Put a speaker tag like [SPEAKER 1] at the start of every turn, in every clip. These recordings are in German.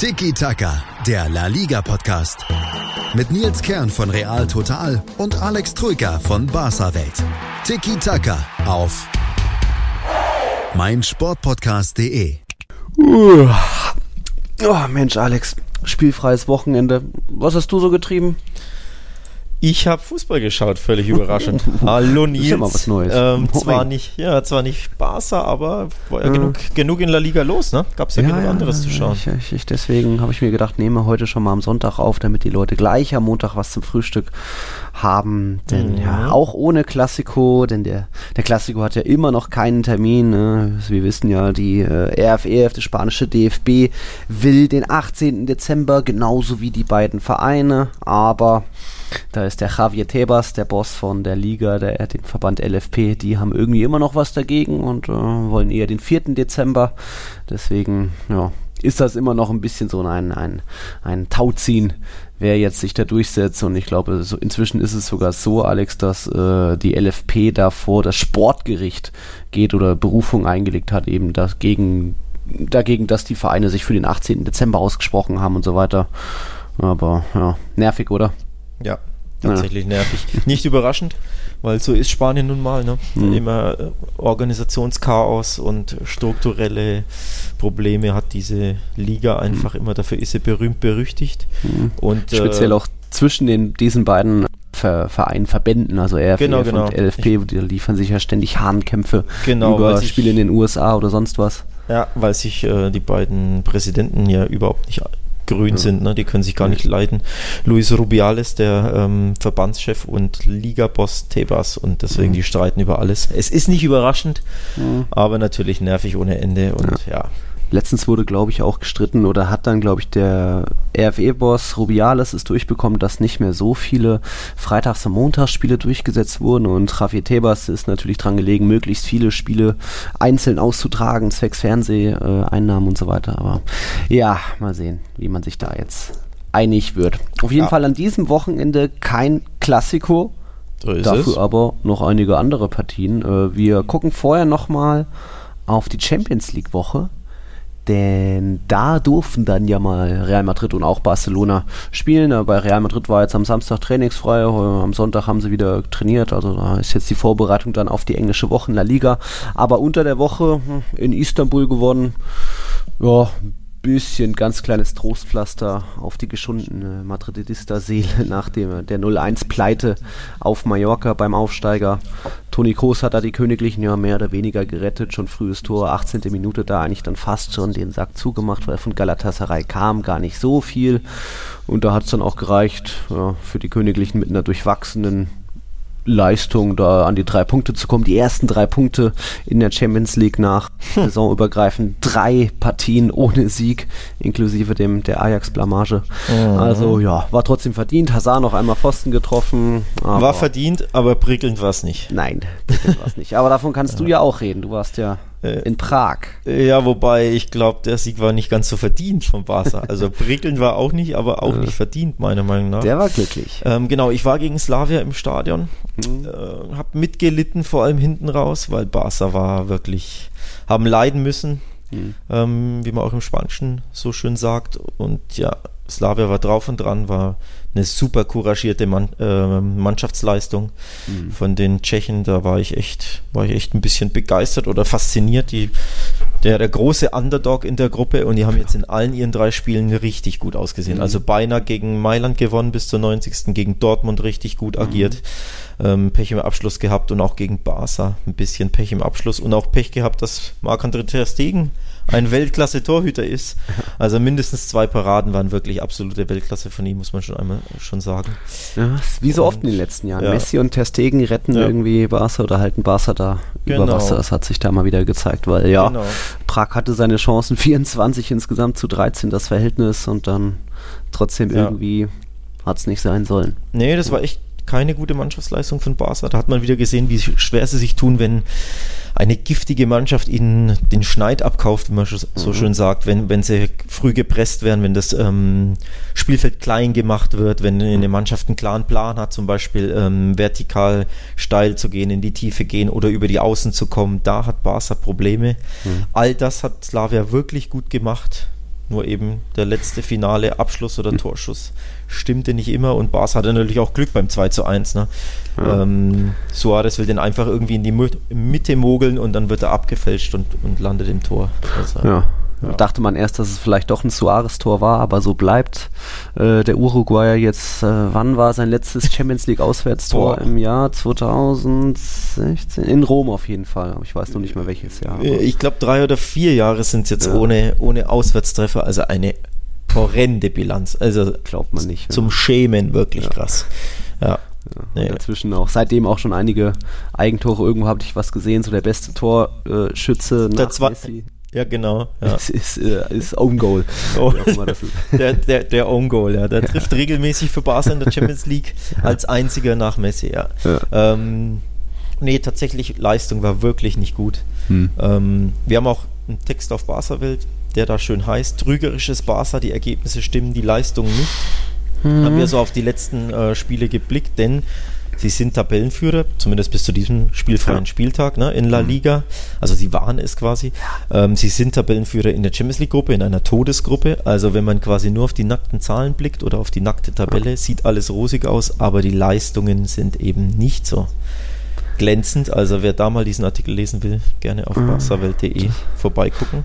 [SPEAKER 1] Tiki Taka, der La Liga Podcast. Mit Nils Kern von Real Total und Alex Troika von Barca Welt. Tiki Taka auf meinsportpodcast.de.
[SPEAKER 2] Oh, Mensch, Alex, spielfreies Wochenende. Was hast du so getrieben?
[SPEAKER 3] Ich habe Fußball geschaut, völlig überraschend. Hallo Nils.
[SPEAKER 2] ist ja mal was Neues.
[SPEAKER 3] Ähm, zwar nicht, ja, zwar nicht Barca, aber war ja, ja. Genug, genug, in La Liga los, ne? Gab es ja, ja, genug anderes zu schauen.
[SPEAKER 2] Ich, ich, ich, deswegen habe ich mir gedacht, nehme heute schon mal am Sonntag auf, damit die Leute gleich am Montag was zum Frühstück haben. Denn mhm. ja, auch ohne Klassiko, denn der, der Klassiko hat ja immer noch keinen Termin. Ne? Wir wissen ja, die äh, RFEF, der spanische DFB, will den 18. Dezember, genauso wie die beiden Vereine, aber da ist der Javier Tebas, der Boss von der Liga, der den Verband LFP, die haben irgendwie immer noch was dagegen und äh, wollen eher den 4. Dezember. Deswegen, ja, ist das immer noch ein bisschen so ein, ein, ein Tauziehen, wer jetzt sich da durchsetzt. Und ich glaube, so inzwischen ist es sogar so, Alex, dass äh, die LFP davor das Sportgericht geht oder Berufung eingelegt hat, eben dagegen, dagegen, dass die Vereine sich für den 18. Dezember ausgesprochen haben und so weiter. Aber ja, nervig, oder?
[SPEAKER 3] Ja, tatsächlich ja. nervig. Nicht überraschend, weil so ist Spanien nun mal. Ne? Mhm. Immer äh, Organisationschaos und strukturelle Probleme hat diese Liga einfach mhm. immer. Dafür ist sie berühmt berüchtigt.
[SPEAKER 2] Mhm. Und, Speziell äh, auch zwischen den, diesen beiden Ver Vereinen, Verbänden, also RFF genau, genau. und LFP, ich, die liefern sich ja ständig Hahnkämpfe genau, über Spiele in den USA oder sonst was.
[SPEAKER 3] Ja, weil sich äh, die beiden Präsidenten ja überhaupt nicht grün ja. sind, ne? die können sich gar nicht leiden. Luis Rubiales, der ähm, Verbandschef und Ligaboss Tebas und deswegen mhm. die streiten über alles. Es ist nicht überraschend, aber natürlich nervig ohne Ende und ja.
[SPEAKER 2] Letztens wurde, glaube ich, auch gestritten oder hat dann, glaube ich, der RFE-Boss Rubiales es durchbekommen, dass nicht mehr so viele Freitags- und Montagsspiele durchgesetzt wurden und Javier Tebas ist natürlich dran gelegen, möglichst viele Spiele einzeln auszutragen, zwecks Fernseheinnahmen und so weiter. Aber ja, mal sehen, wie man sich da jetzt einig wird. Auf jeden ja. Fall an diesem Wochenende kein Klassiko, so dafür es. aber noch einige andere Partien. Äh, wir gucken vorher nochmal auf die Champions League Woche denn da durften dann ja mal Real Madrid und auch Barcelona spielen. Bei Real Madrid war jetzt am Samstag trainingsfrei, am Sonntag haben sie wieder trainiert. Also da ist jetzt die Vorbereitung dann auf die englische Woche in der Liga. Aber unter der Woche hm, in Istanbul gewonnen. Ja, bisschen ganz kleines Trostpflaster auf die geschundene Madridista-Seele nach dem, der 0-1-Pleite auf Mallorca beim Aufsteiger. Toni Kroos hat da die Königlichen ja mehr oder weniger gerettet, schon frühes Tor, 18. Minute da eigentlich dann fast schon den Sack zugemacht, weil von Galatasaray kam gar nicht so viel. Und da hat es dann auch gereicht ja, für die Königlichen mit einer durchwachsenen Leistung, da an die drei Punkte zu kommen. Die ersten drei Punkte in der Champions League nach saisonübergreifend drei Partien ohne Sieg, inklusive dem der Ajax-Blamage. Mhm. Also ja, war trotzdem verdient. Hazard noch einmal Pfosten getroffen.
[SPEAKER 3] War verdient, aber prickelnd war es nicht.
[SPEAKER 2] Nein, prickelnd war es nicht. Aber davon kannst ja. du ja auch reden. Du warst ja in Prag.
[SPEAKER 3] Ja, wobei ich glaube, der Sieg war nicht ganz so verdient von Barca. Also prickelnd war auch nicht, aber auch nicht verdient, meiner Meinung nach.
[SPEAKER 2] Der war glücklich.
[SPEAKER 3] Ähm, genau, ich war gegen Slavia im Stadion, mhm. äh, habe mitgelitten, vor allem hinten raus, weil Barca war wirklich, haben leiden müssen, mhm. ähm, wie man auch im Spanischen so schön sagt. Und ja, Slavia war drauf und dran, war eine super couragierte Mann, äh, Mannschaftsleistung mhm. von den Tschechen. Da war ich echt, war ich echt ein bisschen begeistert oder fasziniert. Die, der, der große Underdog in der Gruppe und die haben jetzt in allen ihren drei Spielen richtig gut ausgesehen. Mhm. Also beinahe gegen Mailand gewonnen bis zur 90. gegen Dortmund richtig gut mhm. agiert. Ähm, Pech im Abschluss gehabt und auch gegen Barca ein bisschen Pech im Abschluss und auch Pech gehabt, dass Marc-André Ter Stegen ein Weltklasse-Torhüter ist. Also mindestens zwei Paraden waren wirklich absolute Weltklasse von ihm, muss man schon einmal schon sagen.
[SPEAKER 2] Ja, wie so und, oft in den letzten Jahren. Ja. Messi und Ter Stegen retten ja. irgendwie Barca oder halten Barca da genau. über Wasser. Das hat sich da mal wieder gezeigt, weil ja, genau. Prag hatte seine Chancen, 24 insgesamt zu 13 das Verhältnis und dann trotzdem irgendwie hat es nicht sein sollen.
[SPEAKER 3] Nee, das war echt keine gute Mannschaftsleistung von Barca. Da hat man wieder gesehen, wie schwer sie sich tun, wenn eine giftige Mannschaft ihnen den Schneid abkauft, wie man so mhm. schön sagt, wenn, wenn sie früh gepresst werden, wenn das ähm, Spielfeld klein gemacht wird, wenn eine Mannschaft einen klaren Plan hat, zum Beispiel ähm, vertikal steil zu gehen, in die Tiefe gehen oder über die Außen zu kommen, da hat Barca Probleme. Mhm. All das hat Slavia wirklich gut gemacht Nur eben der letzte finale Abschluss oder Torschuss stimmte nicht immer und Bas hatte natürlich auch Glück beim 2 zu 1. Ne? Ja. Ähm, Suarez will den einfach irgendwie in die Mitte mogeln und dann wird er abgefälscht und, und landet im Tor.
[SPEAKER 2] Also, ja. Ja. Dachte man erst, dass es vielleicht doch ein Suarez-Tor war, aber so bleibt äh, der Uruguayer jetzt, äh, wann war sein letztes Champions League Auswärtstor? Im Jahr 2016? In Rom auf jeden Fall, aber ich weiß noch nicht mehr welches Jahr.
[SPEAKER 3] Äh, ich glaube, drei oder vier Jahre sind es jetzt ja. ohne, ohne Auswärtstreffer, also eine horrende Bilanz. Also
[SPEAKER 2] glaubt man nicht.
[SPEAKER 3] Zum Schämen wirklich ja. krass. Ja.
[SPEAKER 2] Ja. Dazwischen auch, seitdem auch schon einige Eigentore. Irgendwo habe ich was gesehen, so der beste Torschütze
[SPEAKER 3] äh, nach Messi. Ja, genau. Ja.
[SPEAKER 2] Es ist, äh, ist Own Goal.
[SPEAKER 3] Oh. der, der, der Own Goal, ja. Der trifft regelmäßig für Barca in der Champions League als einziger nach Messi, ja. ja. Ähm, nee, tatsächlich, Leistung war wirklich nicht gut. Hm. Ähm, wir haben auch einen Text auf Barca-Welt, der da schön heißt: Trügerisches Barca, die Ergebnisse stimmen, die Leistung nicht. Mhm. Haben wir so auf die letzten äh, Spiele geblickt, denn Sie sind Tabellenführer, zumindest bis zu diesem spielfreien Spieltag ne, in La mhm. Liga. Also sie waren es quasi. Ähm, sie sind Tabellenführer in der Champions League-Gruppe, in einer Todesgruppe. Also wenn man quasi nur auf die nackten Zahlen blickt oder auf die nackte Tabelle, sieht alles rosig aus, aber die Leistungen sind eben nicht so glänzend. Also wer da mal diesen Artikel lesen will, gerne auf mhm. barsawelt.de vorbeigucken.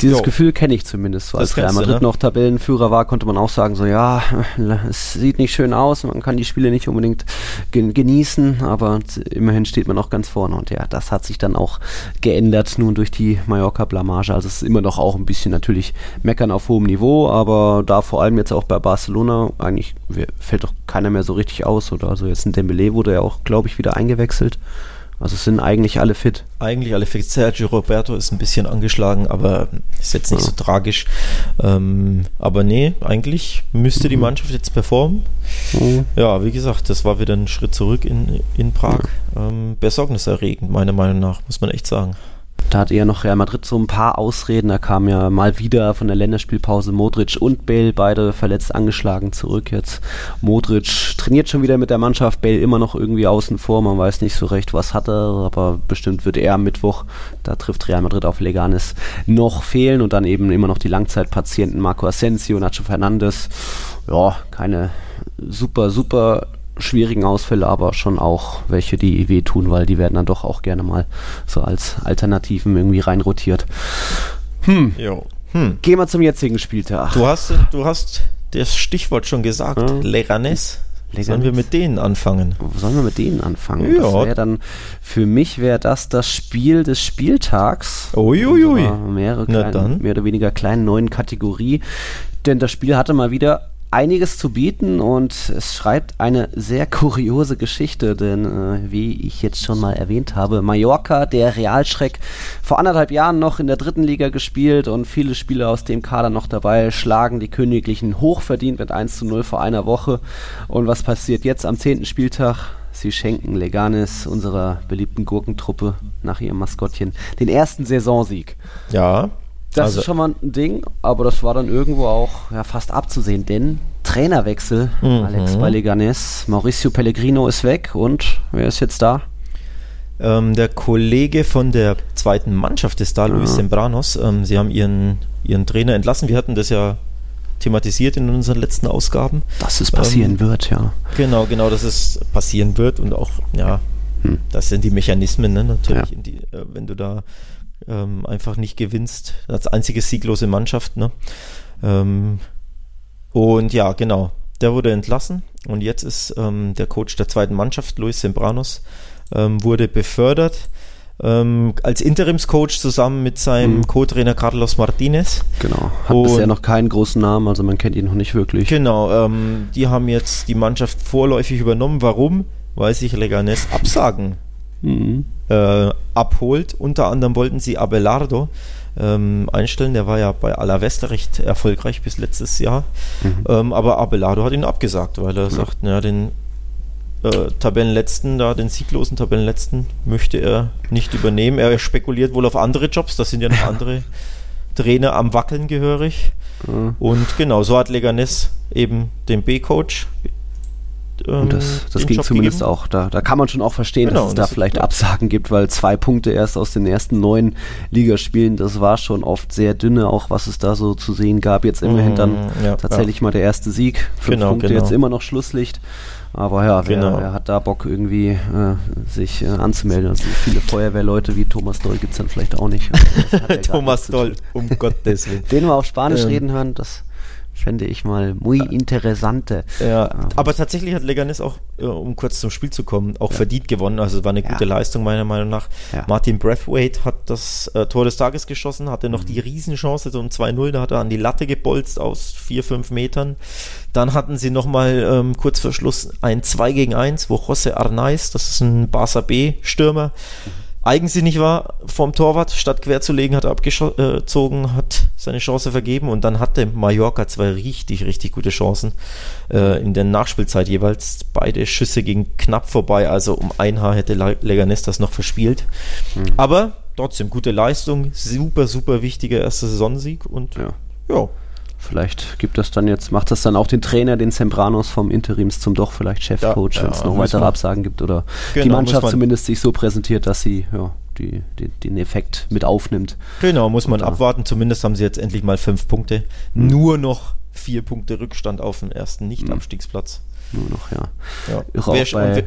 [SPEAKER 2] Dieses jo. Gefühl kenne ich zumindest. So, als Real Madrid ne? noch Tabellenführer war, konnte man auch sagen, so ja, es sieht nicht schön aus, man kann die Spiele nicht unbedingt genießen, aber immerhin steht man auch ganz vorne. Und ja, das hat sich dann auch geändert, nun durch die Mallorca-Blamage. Also es ist immer noch auch ein bisschen natürlich meckern auf hohem Niveau, aber da vor allem jetzt auch bei Barcelona, eigentlich fällt doch keiner mehr so richtig aus. Oder also jetzt ein Dembele wurde ja auch, glaube ich, wieder eingewechselt. Also sind eigentlich alle fit.
[SPEAKER 3] Eigentlich alle fit. Sergio Roberto ist ein bisschen angeschlagen, aber ist jetzt nicht ja. so tragisch. Ähm, aber nee, eigentlich müsste die mhm. Mannschaft jetzt performen. Mhm. Ja, wie gesagt, das war wieder ein Schritt zurück in, in Prag. Ja. Ähm, besorgniserregend, meiner Meinung nach, muss man echt sagen.
[SPEAKER 2] Da hat eher noch Real Madrid so ein paar Ausreden. Da kam ja mal wieder von der Länderspielpause Modric und Bale, beide verletzt angeschlagen zurück. Jetzt Modric trainiert schon wieder mit der Mannschaft, Bale immer noch irgendwie außen vor. Man weiß nicht so recht, was hat er, aber bestimmt wird er am Mittwoch, da trifft Real Madrid auf Leganes, noch fehlen. Und dann eben immer noch die Langzeitpatienten Marco Asensio, Nacho Fernandes. Ja, keine super, super schwierigen Ausfälle, aber schon auch welche, die wehtun, weil die werden dann doch auch gerne mal so als Alternativen irgendwie reinrotiert. Hm. Hm. Gehen wir zum jetzigen Spieltag.
[SPEAKER 3] Du hast, du hast das Stichwort schon gesagt, ja. Leganes. Sollen wir mit denen anfangen?
[SPEAKER 2] Sollen wir mit denen anfangen? Ja. Das wäre dann, für mich wäre das das Spiel des Spieltags.
[SPEAKER 3] Uiuiui.
[SPEAKER 2] Mehrere klein, mehr oder weniger kleinen neuen Kategorie. Denn das Spiel hatte mal wieder einiges zu bieten und es schreibt eine sehr kuriose Geschichte, denn äh, wie ich jetzt schon mal erwähnt habe, Mallorca, der Realschreck, vor anderthalb Jahren noch in der dritten Liga gespielt und viele Spieler aus dem Kader noch dabei, schlagen die Königlichen hochverdient mit 1 zu 0 vor einer Woche. Und was passiert jetzt am zehnten Spieltag? Sie schenken Leganes, unserer beliebten Gurkentruppe, nach ihrem Maskottchen, den ersten Saisonsieg.
[SPEAKER 3] Ja,
[SPEAKER 2] das also, ist schon mal ein Ding, aber das war dann irgendwo auch ja, fast abzusehen, denn Trainerwechsel, mhm. Alex bei Leganes, Mauricio Pellegrino ist weg und wer ist jetzt da?
[SPEAKER 3] Ähm, der Kollege von der zweiten Mannschaft ist da, ja. Luis Sembranos. Ähm, sie haben ihren, ihren Trainer entlassen. Wir hatten das ja thematisiert in unseren letzten Ausgaben.
[SPEAKER 2] Dass es passieren ähm, wird, ja.
[SPEAKER 3] Genau, genau, dass es passieren wird und auch, ja, hm. das sind die Mechanismen, ne, natürlich, ja. die, äh, wenn du da ähm, einfach nicht gewinnst. Als einzige sieglose Mannschaft. Ne? Ähm, und ja, genau. Der wurde entlassen und jetzt ist ähm, der Coach der zweiten Mannschaft, Luis Sembranos, ähm, wurde befördert ähm, als Interimscoach zusammen mit seinem mhm. Co-Trainer Carlos Martinez.
[SPEAKER 2] Genau, hat und bisher noch keinen großen Namen, also man kennt ihn noch nicht wirklich.
[SPEAKER 3] Genau, ähm, die haben jetzt die Mannschaft vorläufig übernommen. Warum? Weil sich Leganes absagen mhm. äh, abholt. Unter anderem wollten sie Abelardo ähm, einstellen. Der war ja bei Alavesta recht erfolgreich bis letztes Jahr. Mhm. Ähm, aber Abelardo hat ihn abgesagt, weil er ja. sagt, naja, den äh, Tabellenletzten, da den sieglosen Tabellenletzten, möchte er nicht übernehmen. Er spekuliert wohl auf andere Jobs, das sind ja noch andere Trainer am Wackeln gehörig. Mhm. Und genau, so hat Leganes eben den B-Coach Ähm,
[SPEAKER 2] und das, das ging
[SPEAKER 3] Job
[SPEAKER 2] zumindest
[SPEAKER 3] gegeben.
[SPEAKER 2] auch. Da, da kann man schon auch verstehen,
[SPEAKER 3] Genau,
[SPEAKER 2] dass es da
[SPEAKER 3] das ist
[SPEAKER 2] vielleicht
[SPEAKER 3] klar.
[SPEAKER 2] Absagen gibt, weil zwei Punkte erst aus den ersten neun Ligaspielen, das war schon oft sehr dünne, auch was es da so zu sehen gab. Jetzt immerhin dann
[SPEAKER 3] Mm, ja,
[SPEAKER 2] tatsächlich mal der erste Sieg. Fünf
[SPEAKER 3] Genau,
[SPEAKER 2] Punkte,
[SPEAKER 3] genau.
[SPEAKER 2] jetzt immer noch Schlusslicht. Aber ja, wer,
[SPEAKER 3] Genau.
[SPEAKER 2] wer hat da Bock irgendwie äh, sich äh, anzumelden? Also viele Feuerwehrleute wie Thomas Doll gibt es dann vielleicht auch nicht. Also ja
[SPEAKER 3] Thomas Doll, um Gottes Willen.
[SPEAKER 2] Den wir auf Spanisch
[SPEAKER 3] Ähm.
[SPEAKER 2] reden hören, das fände ich mal muy interessante.
[SPEAKER 3] Ja,
[SPEAKER 2] Aber-
[SPEAKER 3] aber tatsächlich hat Leganes auch, äh, um kurz zum Spiel zu kommen, auch verdient gewonnen. Also war eine
[SPEAKER 2] Ja.
[SPEAKER 3] gute Leistung meiner Meinung nach.
[SPEAKER 2] Ja.
[SPEAKER 3] Martin Brathwaite hat das äh, Tor des Tages geschossen, hatte
[SPEAKER 2] Mhm.
[SPEAKER 3] noch die Riesenchance, so um 2-0, da hat er an die Latte gebolzt aus 4, 5 Metern. Dann hatten sie nochmal ähm, kurz vor Schluss ein 2 gegen 1, wo José Arnaiz, das ist ein Barca B-Stürmer, eigensinnig war vom Torwart, statt quer zu legen, hat er abgezogen, hat seine Chance vergeben und dann hatte Mallorca zwei richtig, richtig gute Chancen äh, in der Nachspielzeit jeweils. Beide Schüsse gingen knapp vorbei, also um ein Haar hätte Le- Leganes das noch verspielt. Aber trotzdem gute Leistung, super, super wichtiger erster Saisonsieg und
[SPEAKER 2] Ja.
[SPEAKER 3] ja,
[SPEAKER 2] Vielleicht gibt das dann jetzt, macht das dann auch den Trainer, den Sembranos vom Interims zum doch vielleicht Chefcoach,
[SPEAKER 3] Ja,
[SPEAKER 2] wenn es noch weitere Absagen gibt oder die
[SPEAKER 3] Genau,
[SPEAKER 2] Mannschaft
[SPEAKER 3] muss man-
[SPEAKER 2] zumindest sich so präsentiert, dass sie ja, die, die, den Effekt mit aufnimmt.
[SPEAKER 3] Genau, muss man
[SPEAKER 2] da-
[SPEAKER 3] abwarten. Zumindest haben sie jetzt endlich mal fünf Punkte.
[SPEAKER 2] Mhm.
[SPEAKER 3] Nur noch vier Punkte Rückstand auf den ersten Nicht-Abstiegsplatz.
[SPEAKER 2] Nur noch, ja.
[SPEAKER 3] Ja. Wer-
[SPEAKER 2] bei-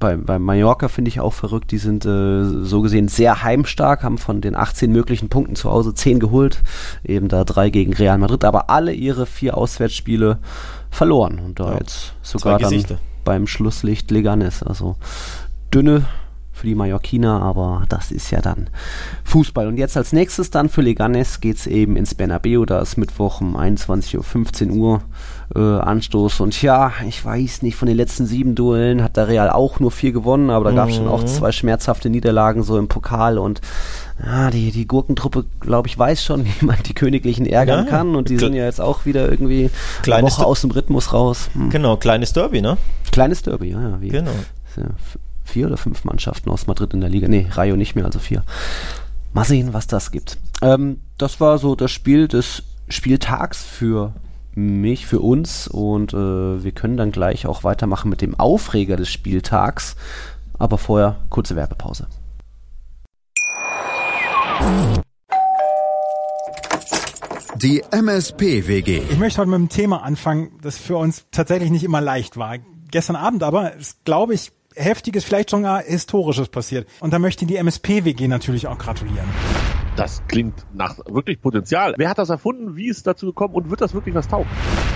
[SPEAKER 2] Bei, bei Mallorca finde ich auch verrückt, die sind äh, so gesehen sehr heimstark, haben von den 18 möglichen Punkten zu Hause 10 geholt, eben da drei gegen Real Madrid, aber alle ihre vier Auswärtsspiele verloren. Und da
[SPEAKER 3] Ja,
[SPEAKER 2] jetzt sogar dann beim Schlusslicht Leganes, also dünne für die Mallorquiner, aber das ist ja dann Fußball. Und jetzt als nächstes dann für Leganes geht es eben ins Bernabeu, da ist Mittwoch um 21.15 Uhr äh, Anstoß. Und ja, ich weiß nicht, von den letzten sieben Duellen hat der Real auch nur vier gewonnen, aber da gab es schon auch
[SPEAKER 3] Mhm.
[SPEAKER 2] zwei schmerzhafte Niederlagen so im Pokal und ja, die, die Gurkentruppe, glaube ich, weiß schon, wie man die Königlichen ärgern
[SPEAKER 3] Ja,
[SPEAKER 2] kann und die sind ja jetzt auch wieder irgendwie eine Woche aus dem Rhythmus raus. Hm.
[SPEAKER 3] Genau, kleines Derby, ne?
[SPEAKER 2] Kleines Derby, ja, ja. Wie,
[SPEAKER 3] Genau.
[SPEAKER 2] ja, vier oder fünf Mannschaften aus Madrid in der Liga. Nee, Rayo nicht mehr, also vier. Mal sehen, was das gibt. Ähm, das war so das Spiel des Spieltags für mich, für uns und äh, wir können dann gleich auch weitermachen mit dem Aufreger des Spieltags. Aber vorher kurze Werbepause.
[SPEAKER 1] Die MSP-WG.
[SPEAKER 4] Ich möchte heute mit einem Thema anfangen, das für uns tatsächlich nicht immer leicht war. Gestern Abend aber ist, glaube ich, heftiges, vielleicht sogar historisches passiert. Und da möchte die MSP-WG natürlich auch gratulieren.
[SPEAKER 5] Das klingt nach wirklich Potenzial. Wer hat das erfunden? Wie ist es dazu gekommen? Und wird das wirklich was taugen?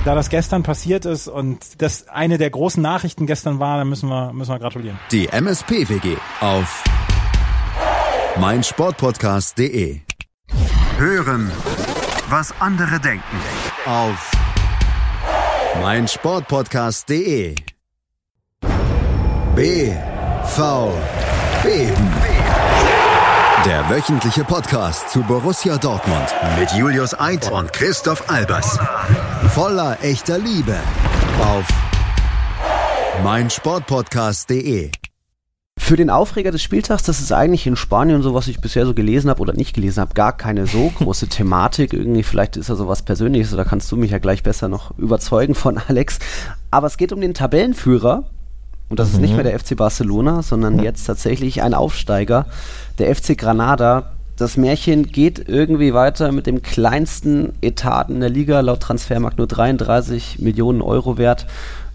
[SPEAKER 4] Da das gestern passiert ist und das eine der großen Nachrichten gestern war, da müssen wir, müssen wir gratulieren.
[SPEAKER 1] Die MSP-WG auf meinsportpodcast.de. Hören, was andere denken. Auf meinsportpodcast.de. BV Beben. Der wöchentliche Podcast zu Borussia Dortmund mit Julius Eid und Christoph Albers. Voller echter Liebe auf meinsportpodcast.de.
[SPEAKER 2] Für den Aufreger des Spieltags, das ist eigentlich in Spanien so, was ich bisher so gelesen habe oder nicht gelesen habe, gar keine so große Thematik. Irgendwie, vielleicht ist da so was Persönliches oder kannst du mich ja gleich besser noch überzeugen von Alex. Aber es geht um den Tabellenführer. Und das ist nicht mehr der FC Barcelona, sondern jetzt tatsächlich ein Aufsteiger, der FC Granada. Das Märchen geht irgendwie weiter mit dem kleinsten Etat in der Liga, laut Transfermarkt nur 33 Millionen Euro wert.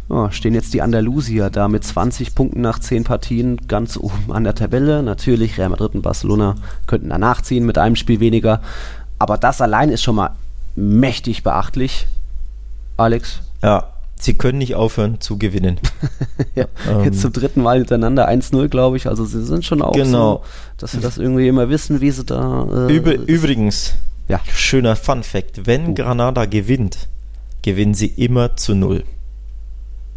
[SPEAKER 2] Ja, stehen jetzt die Andalusier da mit 20 Punkten nach 10 Partien ganz oben an der Tabelle. Natürlich, Real Madrid und Barcelona könnten danach ziehen mit einem Spiel weniger. Aber das allein ist schon mal mächtig beachtlich. Alex,
[SPEAKER 3] Ja, sie können nicht aufhören zu gewinnen.
[SPEAKER 2] ja,
[SPEAKER 3] Ähm.
[SPEAKER 2] jetzt zum dritten Mal hintereinander 1-0, glaube ich. Also sie sind schon auch
[SPEAKER 3] Genau.
[SPEAKER 2] so, dass sie das irgendwie immer wissen, wie sie da... Äh,
[SPEAKER 3] Übr übrigens,
[SPEAKER 2] Ja.
[SPEAKER 3] schöner Fun Fact, wenn
[SPEAKER 2] Oh.
[SPEAKER 3] Granada gewinnt, gewinnen sie immer zu null.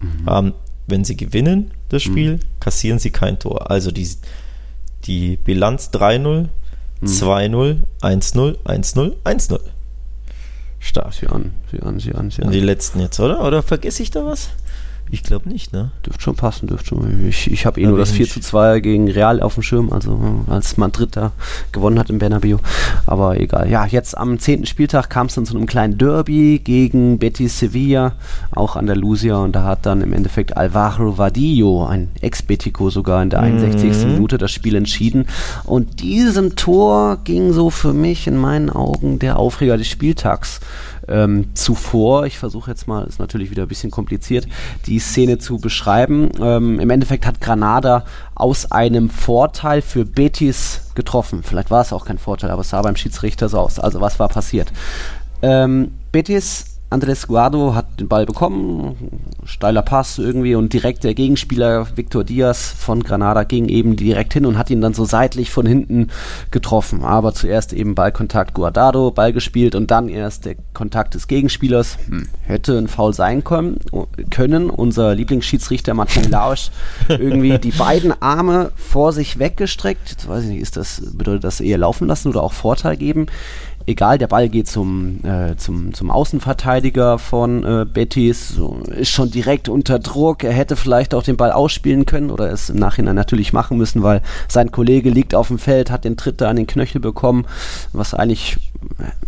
[SPEAKER 2] Mhm.
[SPEAKER 3] Ähm, wenn sie gewinnen, das Spiel, kassieren sie kein Tor. Also die, die Bilanz 3-0,
[SPEAKER 2] Mhm.
[SPEAKER 3] 2-0, 1-0, 1-0, 1-0. Stark.
[SPEAKER 2] Sieh an, sieh an, sieh an, sieh
[SPEAKER 3] Und
[SPEAKER 2] an.
[SPEAKER 3] die letzten jetzt, oder? Oder vergesse ich da was? Ich glaube nicht, ne?
[SPEAKER 2] Dürfte schon passen, dürfte schon. Ich, ich habe eh nur das 4 zu 2 gegen Real auf dem Schirm, also als Madrid da gewonnen hat im Bernabeu. Aber egal. Ja, jetzt am 10. Spieltag kam es dann zu einem kleinen Derby gegen Betis Sevilla, auch Andalusia. Und da hat dann im Endeffekt Alvaro Vadillo, ein Ex-Betico sogar in der 61. Mhm. Minute, das Spiel entschieden. Und diesem Tor ging so für mich in meinen Augen der Aufreger des Spieltags ähm, zuvor. Ich versuche jetzt mal, ist natürlich wieder ein bisschen kompliziert, die Szene zu beschreiben. Ähm, Im Endeffekt hat Granada aus einem Vorteil für Betis getroffen. Vielleicht war es auch kein Vorteil, aber es sah beim Schiedsrichter so aus. Also was war passiert? Ähm, Betis Andres Guardo hat den Ball bekommen, steiler Pass irgendwie und direkt der Gegenspieler Victor Diaz von Granada ging eben direkt hin und hat ihn dann so seitlich von hinten getroffen. Aber zuerst eben Ballkontakt Guardado, Ball gespielt und dann erst der Kontakt des Gegenspielers. Hm, hätte ein Foul sein können. können. Unser Lieblingsschiedsrichter Martin Lausch irgendwie die beiden Arme vor sich weggestreckt. Jetzt weiß ich nicht, ist das, bedeutet das eher laufen lassen oder auch Vorteil geben? Egal, der Ball geht zum, äh, zum, zum Außenverteidiger von äh, Betis, ist schon direkt unter Druck. Er hätte vielleicht auch den Ball ausspielen können oder es im Nachhinein natürlich machen müssen, weil sein Kollege liegt auf dem Feld, hat den Tritt da an den Knöchel bekommen, was eigentlich,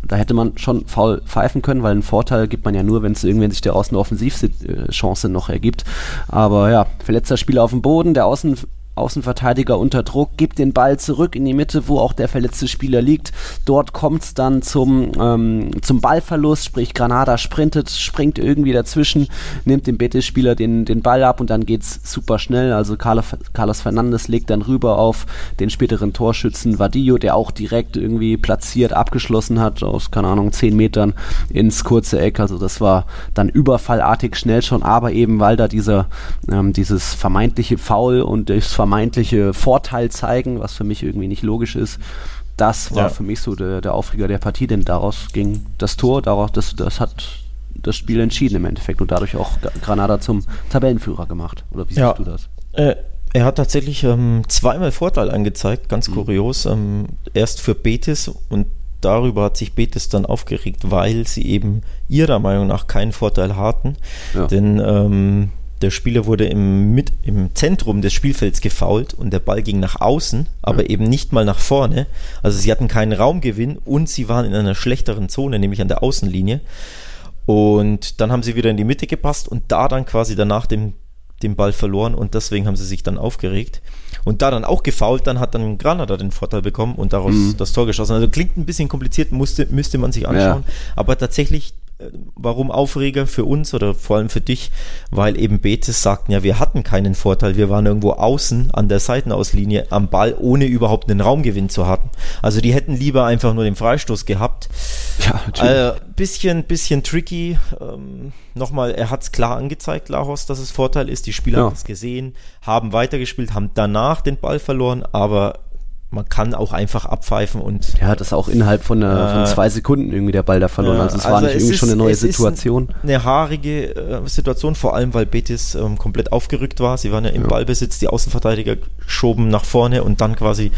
[SPEAKER 2] da hätte man schon faul pfeifen können, weil einen Vorteil gibt man ja nur, wenn es irgendwann sich der Außenoffensivchance noch ergibt. Aber ja, verletzter Spieler auf dem Boden, der Außen Außenverteidiger unter Druck, gibt den Ball zurück in die Mitte, wo auch der verletzte Spieler liegt. Dort kommt es dann zum, ähm, zum Ballverlust, sprich Granada sprintet, springt irgendwie dazwischen, nimmt dem Betis-Spieler den, den Ball ab und dann geht's super schnell. Also Carlos, Fernandes legt dann rüber auf den späteren Torschützen Vadillo, der auch direkt irgendwie platziert abgeschlossen hat, aus, keine Ahnung, 10 Metern ins kurze Eck. Also das war dann überfallartig schnell schon, aber eben weil da dieser, ähm, dieses vermeintliche Foul und das vermeintliche Vorteil zeigen, was für mich irgendwie nicht logisch ist. Das war ja. für mich so der, der Aufreger der Partie, denn daraus ging das Tor, daraus, das, das hat das Spiel entschieden im Endeffekt und dadurch auch Granada zum Tabellenführer gemacht. Oder wie
[SPEAKER 3] ja. siehst du das? Äh, er hat tatsächlich ähm, zweimal Vorteil angezeigt, ganz mhm. kurios. Ähm, erst für Betis und darüber hat sich Betis dann aufgeregt, weil sie eben ihrer Meinung nach keinen Vorteil hatten. Ja. Denn ähm, der Spieler wurde im, mit, im Zentrum des Spielfelds gefault und der Ball ging nach außen, aber mhm. eben nicht mal nach vorne. Also sie hatten keinen Raumgewinn und sie waren in einer schlechteren Zone, nämlich an der Außenlinie. Und dann haben sie wieder in die Mitte gepasst und da dann quasi danach den, den Ball verloren und deswegen haben sie sich dann aufgeregt. Und da dann auch gefault, dann hat dann Granada den Vorteil bekommen und daraus mhm. das Tor geschossen. Also klingt ein bisschen kompliziert, musste, müsste man sich anschauen. Ja. Aber tatsächlich warum Aufreger für uns oder vor allem für dich? Weil eben Betis sagten ja, wir hatten keinen Vorteil. Wir waren irgendwo außen an der Seitenauslinie am Ball, ohne überhaupt einen Raumgewinn zu haben. Also die hätten lieber einfach nur den Freistoß gehabt. Ja, natürlich. Äh, bisschen, bisschen tricky. Ähm, Nochmal, er hat es klar angezeigt, Lachos, dass es Vorteil ist. Die Spieler ja. haben es gesehen, haben weitergespielt, haben danach den Ball verloren, aber man kann auch einfach abpfeifen und.
[SPEAKER 2] Ja, das auch innerhalb von, äh, von zwei Sekunden irgendwie der Ball da verloren. Also es also war nicht es irgendwie ist, schon eine neue Situation.
[SPEAKER 3] eine haarige äh, Situation, vor allem weil Betis ähm, komplett aufgerückt war. Sie waren ja im ja. Ballbesitz, die Außenverteidiger schoben nach vorne und dann quasi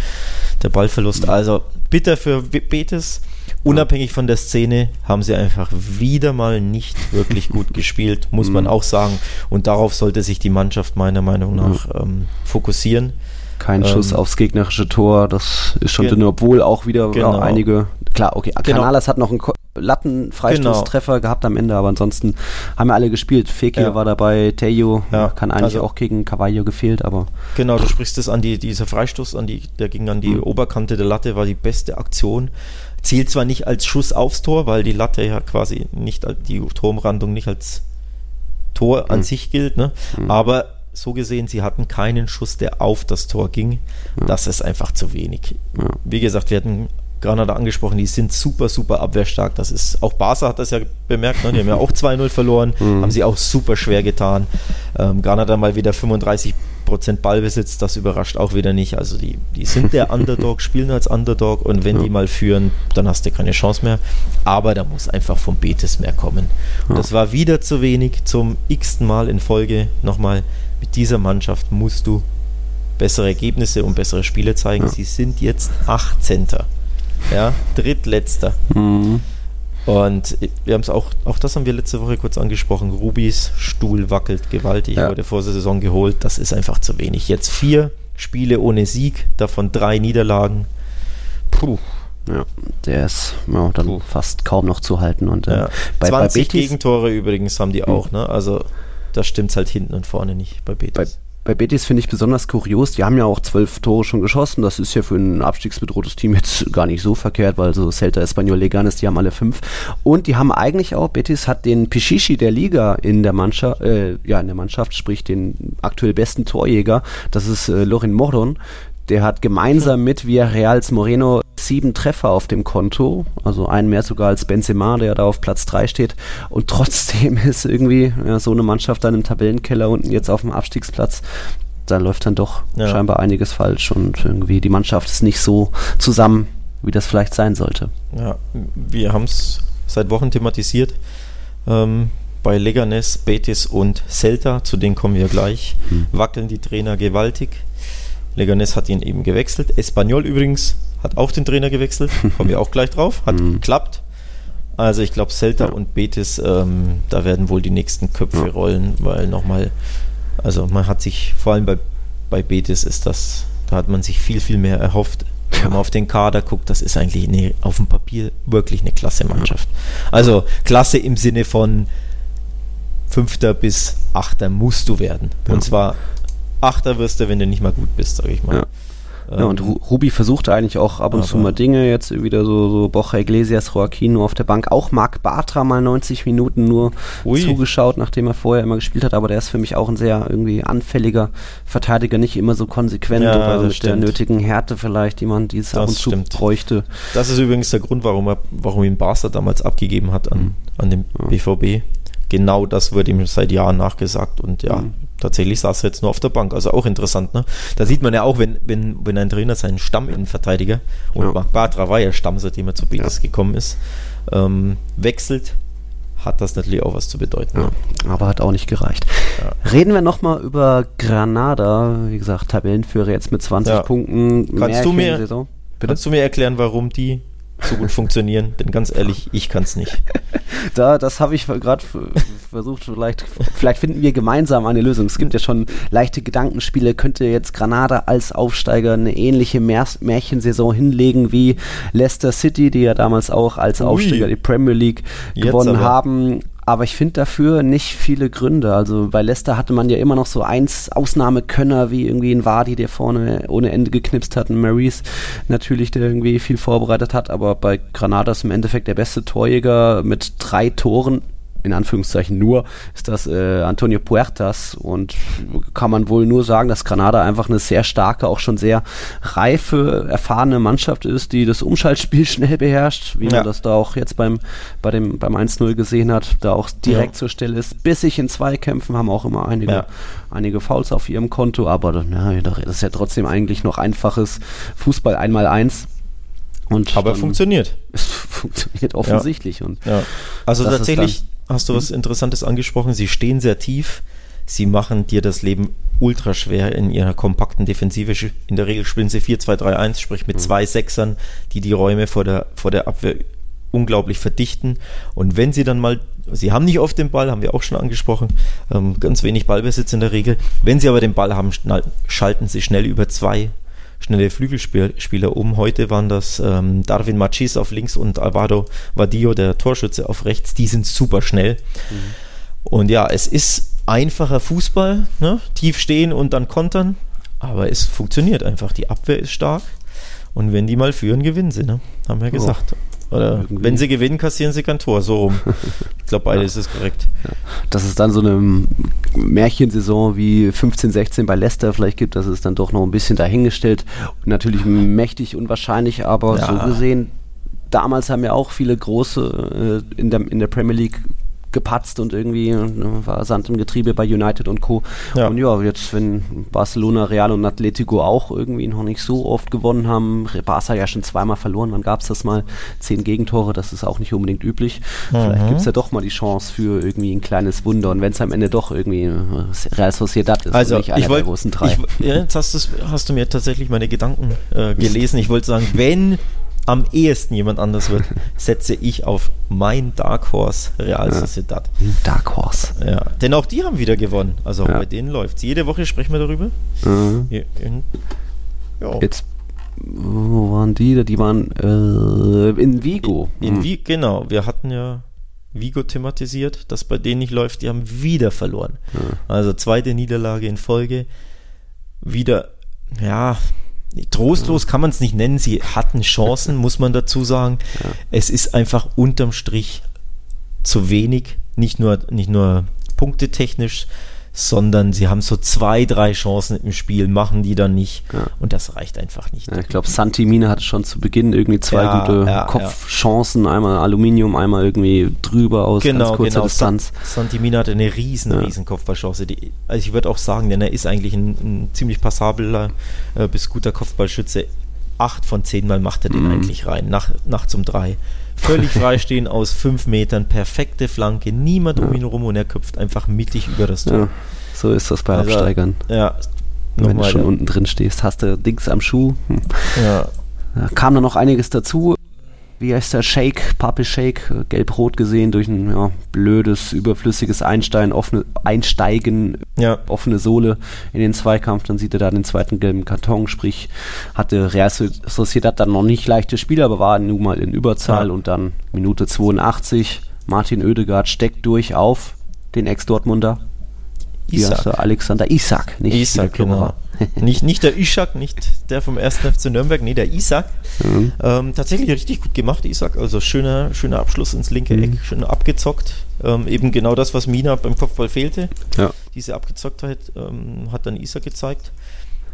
[SPEAKER 3] der Ballverlust. Also bitter für Betis. Unabhängig von der Szene haben sie einfach wieder mal nicht wirklich gut gespielt, muss man mhm. auch sagen. Und darauf sollte sich die Mannschaft meiner Meinung nach ähm, fokussieren.
[SPEAKER 2] Kein ähm, Schuss aufs gegnerische Tor, das ist schon dünn, obwohl auch wieder genau. einige. Klar, okay, genau. Hat noch einen Lattenfreistoßtreffer genau. gehabt am Ende, aber ansonsten haben wir alle gespielt. Fekir ja. war dabei, Tejo ja. kann eigentlich also, auch gegen Cavallo gefehlt, aber.
[SPEAKER 3] Genau, du sprichst es an die, dieser Freistoß, an die, der ging an die mhm. Oberkante der Latte, war die beste Aktion. Zählt zwar nicht als Schuss aufs Tor, weil die Latte ja quasi nicht, die Turmrandung nicht als Tor mhm. an sich gilt, ne? Mhm. aber so gesehen, sie hatten keinen Schuss, der auf das Tor ging. Ja. Das ist einfach zu wenig. Ja. Wie gesagt, wir hatten Granada angesprochen, die sind super, super abwehrstark. Das ist, auch Barca hat das ja bemerkt, ne? die haben ja auch 2-0 verloren, mhm. haben sie auch super schwer getan. Ähm, Granada mal wieder 35% Ballbesitz, das überrascht auch wieder nicht. Also die, die sind der Underdog, spielen als Underdog und wenn ja. die mal führen, dann hast du keine Chance mehr. Aber da muss einfach vom Betis mehr kommen. Und ja. das war wieder zu wenig zum x-ten Mal in Folge nochmal mit dieser Mannschaft musst du bessere Ergebnisse und bessere Spiele zeigen. Ja. Sie sind jetzt 18. Ja, drittletzter. Mhm. Und wir haben es auch, auch das haben wir letzte Woche kurz angesprochen. Rubis Stuhl wackelt gewaltig,
[SPEAKER 2] Ja.
[SPEAKER 3] wurde vor der Saison geholt. Das ist einfach zu wenig. Jetzt vier Spiele ohne Sieg, davon drei Niederlagen. Puh.
[SPEAKER 2] Ja, der ist ja, dann
[SPEAKER 3] Puh.
[SPEAKER 2] fast kaum noch zu halten. Und äh,
[SPEAKER 3] Ja.
[SPEAKER 2] bei, bei
[SPEAKER 3] 20
[SPEAKER 2] Betis,
[SPEAKER 3] Gegentore übrigens haben die auch, ne? Also da stimmt es halt hinten und vorne nicht bei
[SPEAKER 2] bei,
[SPEAKER 3] Betis.
[SPEAKER 2] bei Betis finde ich besonders kurios. Die haben ja auch zwölf Tore schon geschossen. Das ist ja für ein abstiegsbedrohtes Team jetzt gar nicht so verkehrt, weil so Celta Espanyol Leganes, die haben alle fünf. Und die haben eigentlich auch, Betis hat den Pichichi der Liga in der Mannschaft, äh, ja, in der Mannschaft, sprich den aktuell besten Torjäger. Das ist äh, Lorin Moron. Der hat gemeinsam mit Villarreals Moreno sieben Treffer auf dem Konto, also einen mehr sogar als Benzema, der da auf Platz drei steht. Und trotzdem ist irgendwie ja, so eine Mannschaft dann im Tabellenkeller unten jetzt auf dem Abstiegsplatz. Da läuft dann doch
[SPEAKER 3] Ja.
[SPEAKER 2] scheinbar einiges falsch und irgendwie die Mannschaft ist nicht so zusammen, wie das vielleicht sein sollte.
[SPEAKER 3] Ja, wir haben es seit Wochen thematisiert. Ähm, bei Leganes, Betis und Celta, zu denen kommen wir gleich, wackeln die Trainer gewaltig. Leganes hat ihn eben gewechselt. Espanyol übrigens hat auch den Trainer gewechselt. Kommen wir auch gleich drauf. Hat
[SPEAKER 2] Mhm.
[SPEAKER 3] geklappt. Also ich glaube, Celta
[SPEAKER 2] Ja.
[SPEAKER 3] und Betis, ähm, da werden wohl die nächsten Köpfe
[SPEAKER 2] Ja.
[SPEAKER 3] rollen, weil nochmal, also man hat sich, vor allem bei, bei Betis ist das, da hat man sich viel, viel mehr erhofft. Wenn man auf den Kader guckt, das ist eigentlich eine, auf dem Papier wirklich eine klasse Mannschaft. Also klasse im Sinne von Fünfter bis Achter musst du werden. Und zwar Achter wirst du, wenn du nicht mal gut bist, sag ich mal.
[SPEAKER 2] Ja. Ja, und Ru Rubi versuchte eigentlich auch ab und zu mal Dinge, jetzt wieder so, so Bocha Iglesias, Joaquin nur auf der Bank. Auch Marc Bartra mal 90 Minuten nur
[SPEAKER 3] Ui.
[SPEAKER 2] zugeschaut, nachdem er vorher immer gespielt hat, aber der ist für mich auch ein sehr irgendwie anfälliger Verteidiger, nicht immer so konsequent
[SPEAKER 3] Ja,
[SPEAKER 2] oder mit der
[SPEAKER 3] stimmt.
[SPEAKER 2] nötigen Härte vielleicht, die man dieses ab
[SPEAKER 3] Das
[SPEAKER 2] und zu
[SPEAKER 3] stimmt.
[SPEAKER 2] bräuchte.
[SPEAKER 3] Das ist übrigens der Grund, warum er, warum ihn Barca damals abgegeben hat an, an den
[SPEAKER 2] Ja.
[SPEAKER 3] BVB. Genau das wird ihm seit Jahren nachgesagt und ja,
[SPEAKER 2] Mhm.
[SPEAKER 3] Tatsächlich saß er jetzt nur auf der Bank. Also auch interessant, ne? Da sieht man ja auch, wenn, wenn, wenn ein Trainer seinen Stamminnenverteidiger, und
[SPEAKER 2] Ja.
[SPEAKER 3] Marc Bartra war ja Stamm, seitdem er zu Betis gekommen ist, ähm, wechselt, hat das natürlich auch was zu bedeuten.
[SPEAKER 2] Ja, aber hat auch nicht gereicht.
[SPEAKER 3] Ja.
[SPEAKER 2] Reden wir nochmal über Granada. Wie gesagt, Tabellenführer jetzt mit 20
[SPEAKER 3] Ja.
[SPEAKER 2] Punkten.
[SPEAKER 3] Kannst du mir-? Kannst du mir erklären, warum die so gut funktionieren? Denn ganz ehrlich, ich kann es nicht.
[SPEAKER 2] Da, das habe ich gerade versucht, vielleicht, vielleicht finden wir gemeinsam eine Lösung. Es gibt ja schon leichte Gedankenspiele. Könnte jetzt Granada als Aufsteiger eine ähnliche Mär Märchensaison hinlegen wie Leicester City, die ja damals auch als
[SPEAKER 3] Ui.
[SPEAKER 2] Aufsteiger die Premier League gewonnen haben. Aber ich finde dafür nicht viele Gründe. Also bei Leicester hatte man ja immer noch so eins Ausnahmekönner wie irgendwie ein Wadi, der vorne ohne Ende geknipst hat, ein Maurice natürlich, der irgendwie viel vorbereitet hat. Aber bei Granada ist im Endeffekt der beste Torjäger mit drei Toren in Anführungszeichen nur, ist das äh, Antonio Puertas und kann man wohl nur sagen, dass Granada einfach eine sehr starke, auch schon sehr reife, erfahrene Mannschaft ist, die das Umschaltspiel schnell beherrscht, wie
[SPEAKER 3] Ja.
[SPEAKER 2] man das da auch jetzt beim, bei dem, beim 1-0 gesehen hat, da auch direkt
[SPEAKER 3] Ja.
[SPEAKER 2] zur Stelle ist, bissig in Zweikämpfen, haben auch immer einige,
[SPEAKER 3] Ja.
[SPEAKER 2] einige Fouls auf ihrem Konto, aber ja, das ist ja trotzdem eigentlich noch einfaches Fußball einmal eins. Und
[SPEAKER 3] Aber funktioniert.
[SPEAKER 2] es funktioniert offensichtlich und
[SPEAKER 3] Ja. Also tatsächlich hast du was Interessantes angesprochen. Sie stehen sehr tief. Sie machen dir das Leben ultra schwer in ihrer kompakten Defensive. In der Regel spielen sie 4-2-3-1, sprich mit zwei Sechsern, die die Räume vor der, vor der Abwehr unglaublich verdichten. Und wenn sie dann mal, sie haben nicht oft den Ball, haben wir auch schon angesprochen, ähm, ganz wenig Ballbesitz in der Regel. Wenn sie aber den Ball haben, schnall, schalten sie schnell über zwei schnelle Flügelspieler um. Heute waren das ähm, Darwin Machis auf links und Alvaro Vadillo, der Torschütze, auf rechts. Die sind super schnell. Und ja, es ist einfacher Fußball, ne? tief stehen und dann kontern. Aber es funktioniert einfach. Die Abwehr ist stark. Und wenn die mal führen, gewinnen sie, ne? Haben wir gesagt. Oder
[SPEAKER 2] Irgendwie.
[SPEAKER 3] wenn sie gewinnen, kassieren sie kein Tor. So rum. Ich glaube, beides ist korrekt.
[SPEAKER 2] dass es dann so eine Märchensaison wie 15, 16 bei Leicester vielleicht gibt, das ist dann doch noch ein bisschen dahingestellt. Natürlich mächtig unwahrscheinlich, aber
[SPEAKER 3] Ja.
[SPEAKER 2] so gesehen, damals haben ja auch viele große äh, in, der, in der Premier League gepatzt und irgendwie äh, war Sand im Getriebe bei United und Co.
[SPEAKER 3] Ja.
[SPEAKER 2] Und ja, jetzt, wenn Barcelona, Real und Atletico auch irgendwie noch nicht so oft gewonnen haben, Barca ja schon zweimal verloren, wann gab es das mal? Zehn Gegentore, das ist auch nicht unbedingt üblich. Vielleicht
[SPEAKER 3] Mhm.
[SPEAKER 2] gibt es ja doch mal die Chance für irgendwie ein kleines Wunder und wenn es am Ende doch irgendwie äh, Real Sociedad ist
[SPEAKER 3] Also,
[SPEAKER 2] nicht einer
[SPEAKER 3] ich
[SPEAKER 2] der
[SPEAKER 3] wollte,
[SPEAKER 2] großen drei.
[SPEAKER 3] ich, ja, jetzt hast, hast du mir tatsächlich meine Gedanken äh, gelesen. Ich wollte sagen, wenn am ehesten jemand anders wird, setze ich auf mein Dark Horse Real Sociedad.
[SPEAKER 2] Dark Horse.
[SPEAKER 3] Ja, denn auch die haben wieder gewonnen. Also auch
[SPEAKER 2] Ja.
[SPEAKER 3] bei denen läuft's. Jede Woche sprechen wir darüber.
[SPEAKER 2] Mhm.
[SPEAKER 3] Ja, in- ja.
[SPEAKER 2] Jetzt, wo waren die? Die waren äh, in Vigo.
[SPEAKER 3] In
[SPEAKER 2] Hm.
[SPEAKER 3] Wie, genau, wir hatten ja Vigo thematisiert, dass bei denen nicht läuft, die haben wieder verloren. Also zweite Niederlage in Folge. Wieder, ja, trostlos kann man es nicht nennen. Sie hatten Chancen, muss man dazu sagen. Es ist einfach unterm Strich zu wenig, nicht nur, nicht nur punktetechnisch, sondern sie haben so zwei, drei Chancen im Spiel, machen die dann nicht.
[SPEAKER 2] Ja.
[SPEAKER 3] Und das reicht einfach nicht.
[SPEAKER 2] Ja, ich glaube, Santi Mina hatte schon zu Beginn irgendwie zwei
[SPEAKER 3] Ja,
[SPEAKER 2] gute Kopfchancen. Einmal Aluminium, einmal irgendwie drüber aus
[SPEAKER 3] genau,
[SPEAKER 2] ganz kurzer
[SPEAKER 3] genau.
[SPEAKER 2] Distanz.
[SPEAKER 3] Sa- Santimina hatte eine riesen, riesen Kopfballchance. Die, also ich würde auch sagen, denn er ist eigentlich ein, ein ziemlich passabler äh, bis guter Kopfballschütze. Acht von zehn Mal macht er den
[SPEAKER 2] Mhm.
[SPEAKER 3] eigentlich rein, nach, nachts um drei. Völlig freistehen aus fünf Metern, perfekte Flanke, niemand um ihn rum und er köpft einfach mittig über das Tor.
[SPEAKER 2] So ist das bei
[SPEAKER 3] Also,
[SPEAKER 2] Absteigern.
[SPEAKER 3] Ja,
[SPEAKER 2] Wenn du schon unten drin stehst, hast du Dings am Schuh. Hm.
[SPEAKER 3] Ja,
[SPEAKER 2] Da kam dann noch einiges dazu. Wie heißt der Shake, Pappe Shake, gelb-rot gesehen durch ein ja, blödes, überflüssiges Einstein, offene, Einsteigen,
[SPEAKER 3] ja,
[SPEAKER 2] offene Sohle in den Zweikampf. Dann sieht er da den zweiten gelben Karton, sprich hatte Real Sociedad dann noch nicht leichtes Spiel, aber war nun mal in Überzahl
[SPEAKER 3] Ja.
[SPEAKER 2] und dann Minute 82. Martin Oedegaard steckt durch auf den Ex-Dortmunder. Wie heißt
[SPEAKER 3] Isaac.
[SPEAKER 2] er? Alexander Isak, nicht
[SPEAKER 3] Isaac,
[SPEAKER 2] der
[SPEAKER 3] genau. Nicht, nicht der Ishak, nicht der vom 1. FC Nürnberg, nee, der Isaac.
[SPEAKER 2] Mhm.
[SPEAKER 3] Ähm, tatsächlich richtig gut gemacht, Isaac. Also schöner, schöner Abschluss ins linke
[SPEAKER 2] Mhm.
[SPEAKER 3] Eck, schön abgezockt. Ähm, eben genau das, was Mina beim Kopfball fehlte.
[SPEAKER 2] Ja.
[SPEAKER 3] Diese Abgezocktheit ähm, hat dann Isaac gezeigt.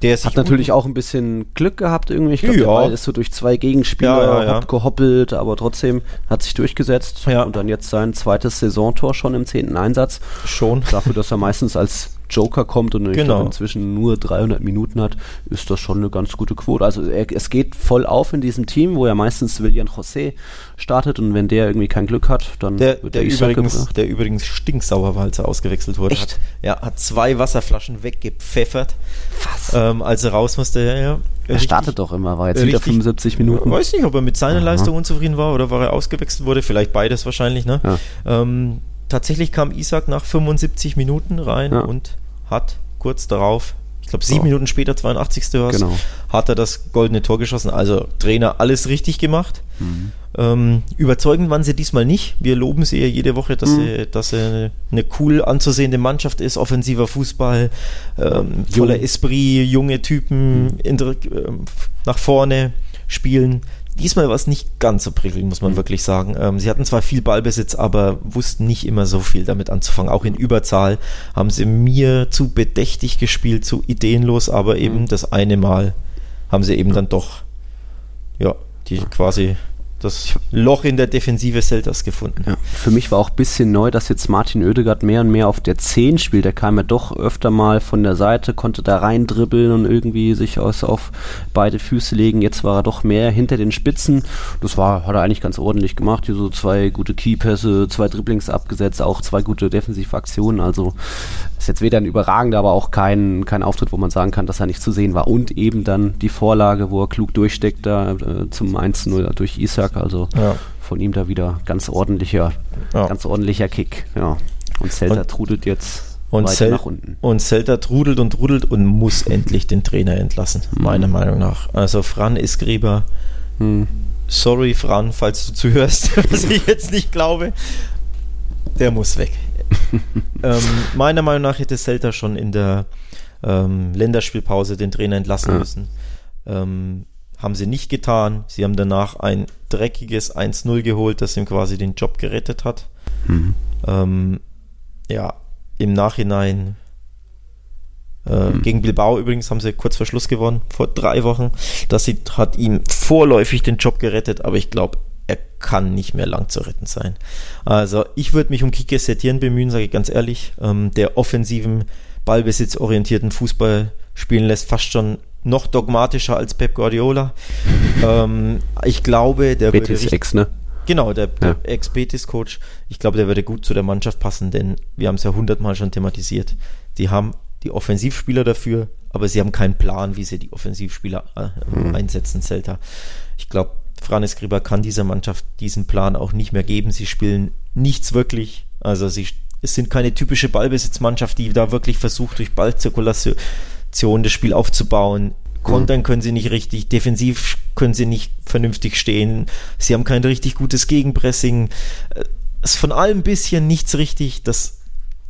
[SPEAKER 3] Der
[SPEAKER 2] Hat natürlich auch ein bisschen Glück gehabt irgendwie. Ich glaube,
[SPEAKER 3] Ja.
[SPEAKER 2] der Ball ist so durch zwei Gegenspieler
[SPEAKER 3] Ja, ja, ja.
[SPEAKER 2] hopp- gehoppelt, aber trotzdem hat sich durchgesetzt. Und dann jetzt sein zweites Saisontor schon im zehnten Einsatz.
[SPEAKER 3] schon.
[SPEAKER 2] Dafür, dass er meistens als Joker kommt und ich
[SPEAKER 3] Genau.
[SPEAKER 2] glaube, inzwischen nur 300 Minuten hat, ist das schon eine ganz gute Quote. Also er, es geht voll auf in diesem Team, wo ja meistens William José startet und wenn der irgendwie kein Glück hat, dann
[SPEAKER 3] Der,
[SPEAKER 2] wird
[SPEAKER 3] der,
[SPEAKER 2] Isak
[SPEAKER 3] übrigens,
[SPEAKER 2] gebracht.
[SPEAKER 3] der übrigens stinksauer war, als er ausgewechselt wurde.
[SPEAKER 2] Echt?
[SPEAKER 3] Hat, ja, hat zwei Wasserflaschen weggepfeffert, ähm, als er raus musste. Ja, ja.
[SPEAKER 2] Er startet doch immer, war jetzt wieder
[SPEAKER 3] Richtig.
[SPEAKER 2] 75 Minuten.
[SPEAKER 3] Weiß nicht, ob er mit seiner
[SPEAKER 2] Aha.
[SPEAKER 3] Leistung unzufrieden war oder war er ausgewechselt wurde. Vielleicht beides wahrscheinlich. Ne?
[SPEAKER 2] Ja.
[SPEAKER 3] Ähm, tatsächlich kam Isaac nach 75 Minuten rein
[SPEAKER 2] Ja.
[SPEAKER 3] und hat kurz darauf, ich glaube sieben
[SPEAKER 2] Oh.
[SPEAKER 3] Minuten später, 82. war's,
[SPEAKER 2] Genau.
[SPEAKER 3] hat er das goldene Tor geschossen. Also Trainer alles richtig gemacht.
[SPEAKER 2] Mhm.
[SPEAKER 3] Ähm, überzeugend waren sie diesmal nicht. Wir loben sie ja jede Woche, dass,
[SPEAKER 2] Mhm.
[SPEAKER 3] sie, dass sie eine, cool anzusehende Mannschaft ist, offensiver Fußball, ähm, voller Esprit, junge Typen
[SPEAKER 2] Mhm.
[SPEAKER 3] ähm, f- nach vorne spielen. Diesmal war es nicht ganz so prickelnd, muss
[SPEAKER 2] Mhm.
[SPEAKER 3] man wirklich sagen. Ähm, sie hatten zwar viel Ballbesitz, aber wussten nicht immer so viel damit anzufangen. Auch in Überzahl haben sie mir zu bedächtig gespielt, zu ideenlos, aber eben
[SPEAKER 2] Mhm.
[SPEAKER 3] das eine Mal haben sie eben dann doch ja, die quasi das Loch in der Defensive Celtas gefunden.
[SPEAKER 2] Ja, für mich war auch ein bisschen neu, dass jetzt Martin Oedegaard mehr und mehr auf der 10 spielt. Der kam ja doch öfter mal von der Seite, konnte da rein dribbeln und irgendwie sich aus, auf beide Füße legen. Jetzt war er doch mehr hinter den Spitzen. Das war, hat er eigentlich ganz ordentlich gemacht. Hier so zwei gute Keypässe, zwei Dribblings abgesetzt, auch zwei gute Defensivaktionen. Also ist jetzt weder ein überragender, aber auch kein, kein Auftritt, wo man sagen kann, dass er nicht zu sehen war. Und eben dann die Vorlage, wo er klug durchsteckt da äh, zum 1-0 durch Isaac. Also
[SPEAKER 3] Ja.
[SPEAKER 2] von ihm da wieder ganz ordentlicher,
[SPEAKER 3] Ja.
[SPEAKER 2] ganz ordentlicher Kick. Ja. Und Celta
[SPEAKER 3] Und-
[SPEAKER 2] trudelt jetzt
[SPEAKER 3] Und,
[SPEAKER 2] weiter
[SPEAKER 3] Cel
[SPEAKER 2] nach unten.
[SPEAKER 3] und Celta trudelt und trudelt und muss endlich den Trainer entlassen, meiner Meinung nach. Also Fran Isgräber,
[SPEAKER 2] Hm.
[SPEAKER 3] sorry Fran, falls du zuhörst, was ich jetzt nicht glaube, der muss weg. ähm, meiner Meinung nach hätte Celta schon in der ähm, Länderspielpause den Trainer entlassen
[SPEAKER 2] Ja.
[SPEAKER 3] müssen. Ähm, haben sie nicht getan. Sie haben danach ein dreckiges 1-0 geholt, das ihm quasi den Job gerettet hat.
[SPEAKER 2] Mhm.
[SPEAKER 3] Ähm, ja, im Nachhinein äh,
[SPEAKER 2] Hm.
[SPEAKER 3] gegen Bilbao übrigens haben sie kurz vor Schluss gewonnen, vor drei Wochen. Das hat ihm vorläufig den Job gerettet, aber ich glaube, er kann nicht mehr lang zu retten sein. Also ich würde mich um Kike Setien bemühen, sage ich ganz ehrlich, ähm, der offensiven, ballbesitzorientierten Fußball spielen lässt, fast schon noch dogmatischer als Pep Guardiola. ähm, ich glaube, der würde
[SPEAKER 2] Betis
[SPEAKER 3] richtig-
[SPEAKER 2] Ex, ne?
[SPEAKER 3] Genau, der, der
[SPEAKER 2] Ja.
[SPEAKER 3] Ex-Betis-Coach. Ich glaube, der würde gut zu der Mannschaft passen, denn wir haben es ja hundertmal schon thematisiert. Die haben die Offensivspieler dafür, aber sie haben keinen Plan, wie sie die Offensivspieler äh,
[SPEAKER 2] Mhm.
[SPEAKER 3] einsetzen, Celta. Ich glaube, Franis Grieber kann dieser Mannschaft diesen Plan auch nicht mehr geben. Sie spielen nichts wirklich. Also sie es sind keine typische Ballbesitzmannschaft, die da wirklich versucht, durch Ballzirkulation das Spiel aufzubauen. Kontern mhm. können sie nicht richtig, defensiv können sie nicht vernünftig stehen. Sie haben kein richtig gutes Gegenpressing. Äh, es ist von allem ein bisschen nichts richtig. Das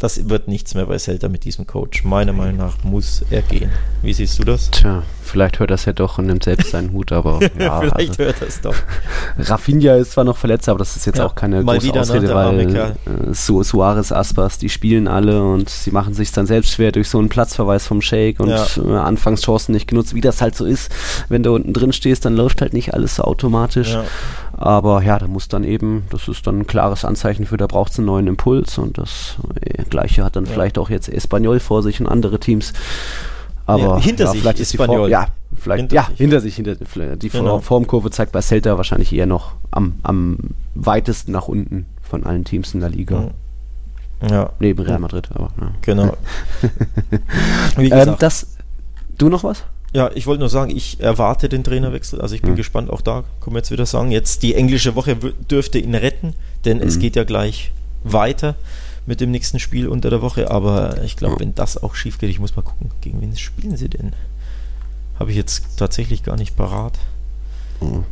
[SPEAKER 3] das wird nichts mehr bei Celta mit diesem Coach. Meiner Meinung nach muss er gehen. Wie siehst du das?
[SPEAKER 2] Tja, vielleicht hört das ja doch und nimmt selbst seinen Hut, aber ja.
[SPEAKER 3] vielleicht also, hört das doch.
[SPEAKER 2] Rafinha ist zwar noch verletzt, aber das ist jetzt ja, auch keine
[SPEAKER 3] Mal große Ausrede, weil
[SPEAKER 2] äh, Su Suarez, Aspas, die spielen alle und sie machen sich dann selbst schwer durch so einen Platzverweis vom Shake und ja. äh, Anfangschancen nicht genutzt, wie das halt so ist. Wenn du unten drin stehst, dann läuft halt nicht alles so automatisch. Ja. Aber ja, da muss dann eben, das ist dann ein klares Anzeichen für, da braucht es einen neuen Impuls und das äh, gleiche hat dann ja. vielleicht auch jetzt Espanyol vor sich und andere Teams. Aber ja,
[SPEAKER 3] hinter
[SPEAKER 2] ja,
[SPEAKER 3] sich
[SPEAKER 2] vielleicht ist Espanyol. ja, vielleicht hinter ja, sich. hinter sich. Hinter, die genau. Formkurve zeigt bei Celta wahrscheinlich eher noch am, am weitesten nach unten von allen Teams in der Liga.
[SPEAKER 3] Ja.
[SPEAKER 2] Neben Real Madrid, aber.
[SPEAKER 3] Genau.
[SPEAKER 2] ähm, das, du noch was?
[SPEAKER 3] Ja, ich wollte nur sagen, ich erwarte den Trainerwechsel. Also ich bin mhm. gespannt, auch da können wir jetzt wieder sagen, jetzt die englische Woche dürfte ihn retten, denn mhm. es geht ja gleich weiter mit dem nächsten Spiel unter der Woche. Aber ich glaube, wenn das auch schief geht, ich muss mal gucken, gegen wen spielen sie denn? Habe ich jetzt tatsächlich gar nicht parat.
[SPEAKER 2] Mhm.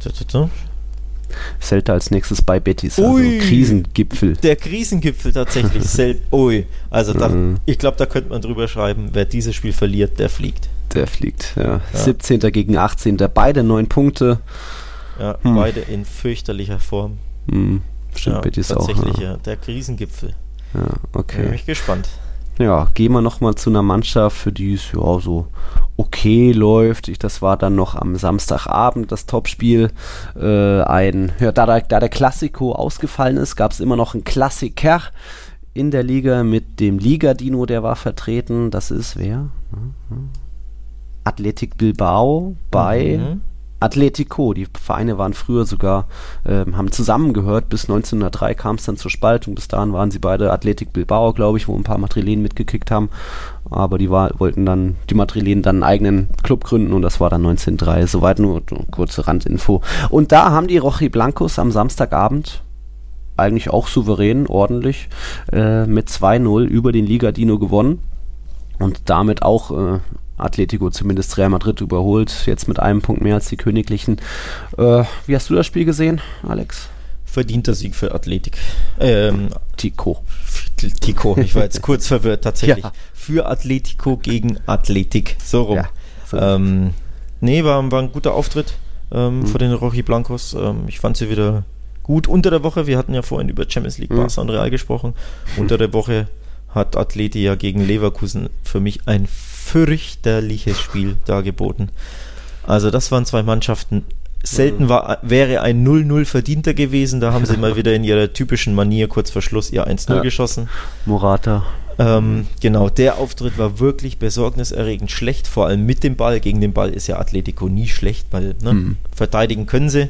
[SPEAKER 2] Celta als nächstes bei Betis. Also Ui, Krisengipfel.
[SPEAKER 3] Der Krisengipfel tatsächlich. Ui. Also da, mhm. ich glaube, da könnte man drüber schreiben, wer dieses Spiel verliert, der fliegt.
[SPEAKER 2] Der fliegt, ja. ja. 17. gegen 18. Beide neun Punkte.
[SPEAKER 3] Ja, hm. beide in fürchterlicher Form.
[SPEAKER 2] Hm. Stimmt, ja, Betis
[SPEAKER 3] auch.
[SPEAKER 2] Tatsächlich,
[SPEAKER 3] ja. Der Krisengipfel.
[SPEAKER 2] Ja, okay.
[SPEAKER 3] Bin ich gespannt.
[SPEAKER 2] Ja, gehen wir nochmal zu einer Mannschaft, für die es ja so okay läuft. Ich, das war dann noch am Samstagabend das Topspiel. Äh, ein, ja, da, da, da der Klassiko ausgefallen ist, gab es immer noch einen Klassiker in der Liga mit dem Liga-Dino, der war vertreten. Das ist wer? Athletic Bilbao bei mhm. Atletico. Die Vereine waren früher sogar, äh, haben zusammengehört. Bis 1903 kam es dann zur Spaltung. Bis dahin waren sie beide Athletic Bilbao, glaube ich, wo ein paar Madrilenen mitgekickt haben. Aber die war, wollten dann, die Madrilenen dann einen eigenen Club gründen und das war dann 1903. Soweit nur, nur kurze Randinfo. Und da haben die Rochi Blancos am Samstagabend eigentlich auch souverän, ordentlich, äh, mit 2-0 über den Liga Dino gewonnen und damit auch äh, Atletico zumindest Real Madrid überholt, jetzt mit einem Punkt mehr als die Königlichen. Äh, wie hast du das Spiel gesehen, Alex?
[SPEAKER 3] Verdienter Sieg für Athletik. Ähm,
[SPEAKER 2] Tico.
[SPEAKER 3] Tico, ich war jetzt kurz verwirrt tatsächlich. Ja. Für Atletico gegen Athletik, so rum. Ja, so. Ähm, nee, war, war ein guter Auftritt ähm, mhm. von den Rochi Blancos. Ähm, ich fand sie wieder gut unter der Woche. Wir hatten ja vorhin über Champions League mhm. Barca und Real gesprochen. Mhm. Unter der Woche hat Athleti ja gegen Leverkusen für mich ein fürchterliches Spiel dargeboten. Also das waren zwei Mannschaften. Selten war, wäre ein 0-0 verdienter gewesen. Da haben sie mal wieder in ihrer typischen Manier kurz vor Schluss ihr 1-0 ja. geschossen.
[SPEAKER 2] Morata.
[SPEAKER 3] Ähm, genau, der Auftritt war wirklich besorgniserregend schlecht, vor allem mit dem Ball. Gegen den Ball ist ja Atletico nie schlecht, weil ne, mhm. verteidigen können sie.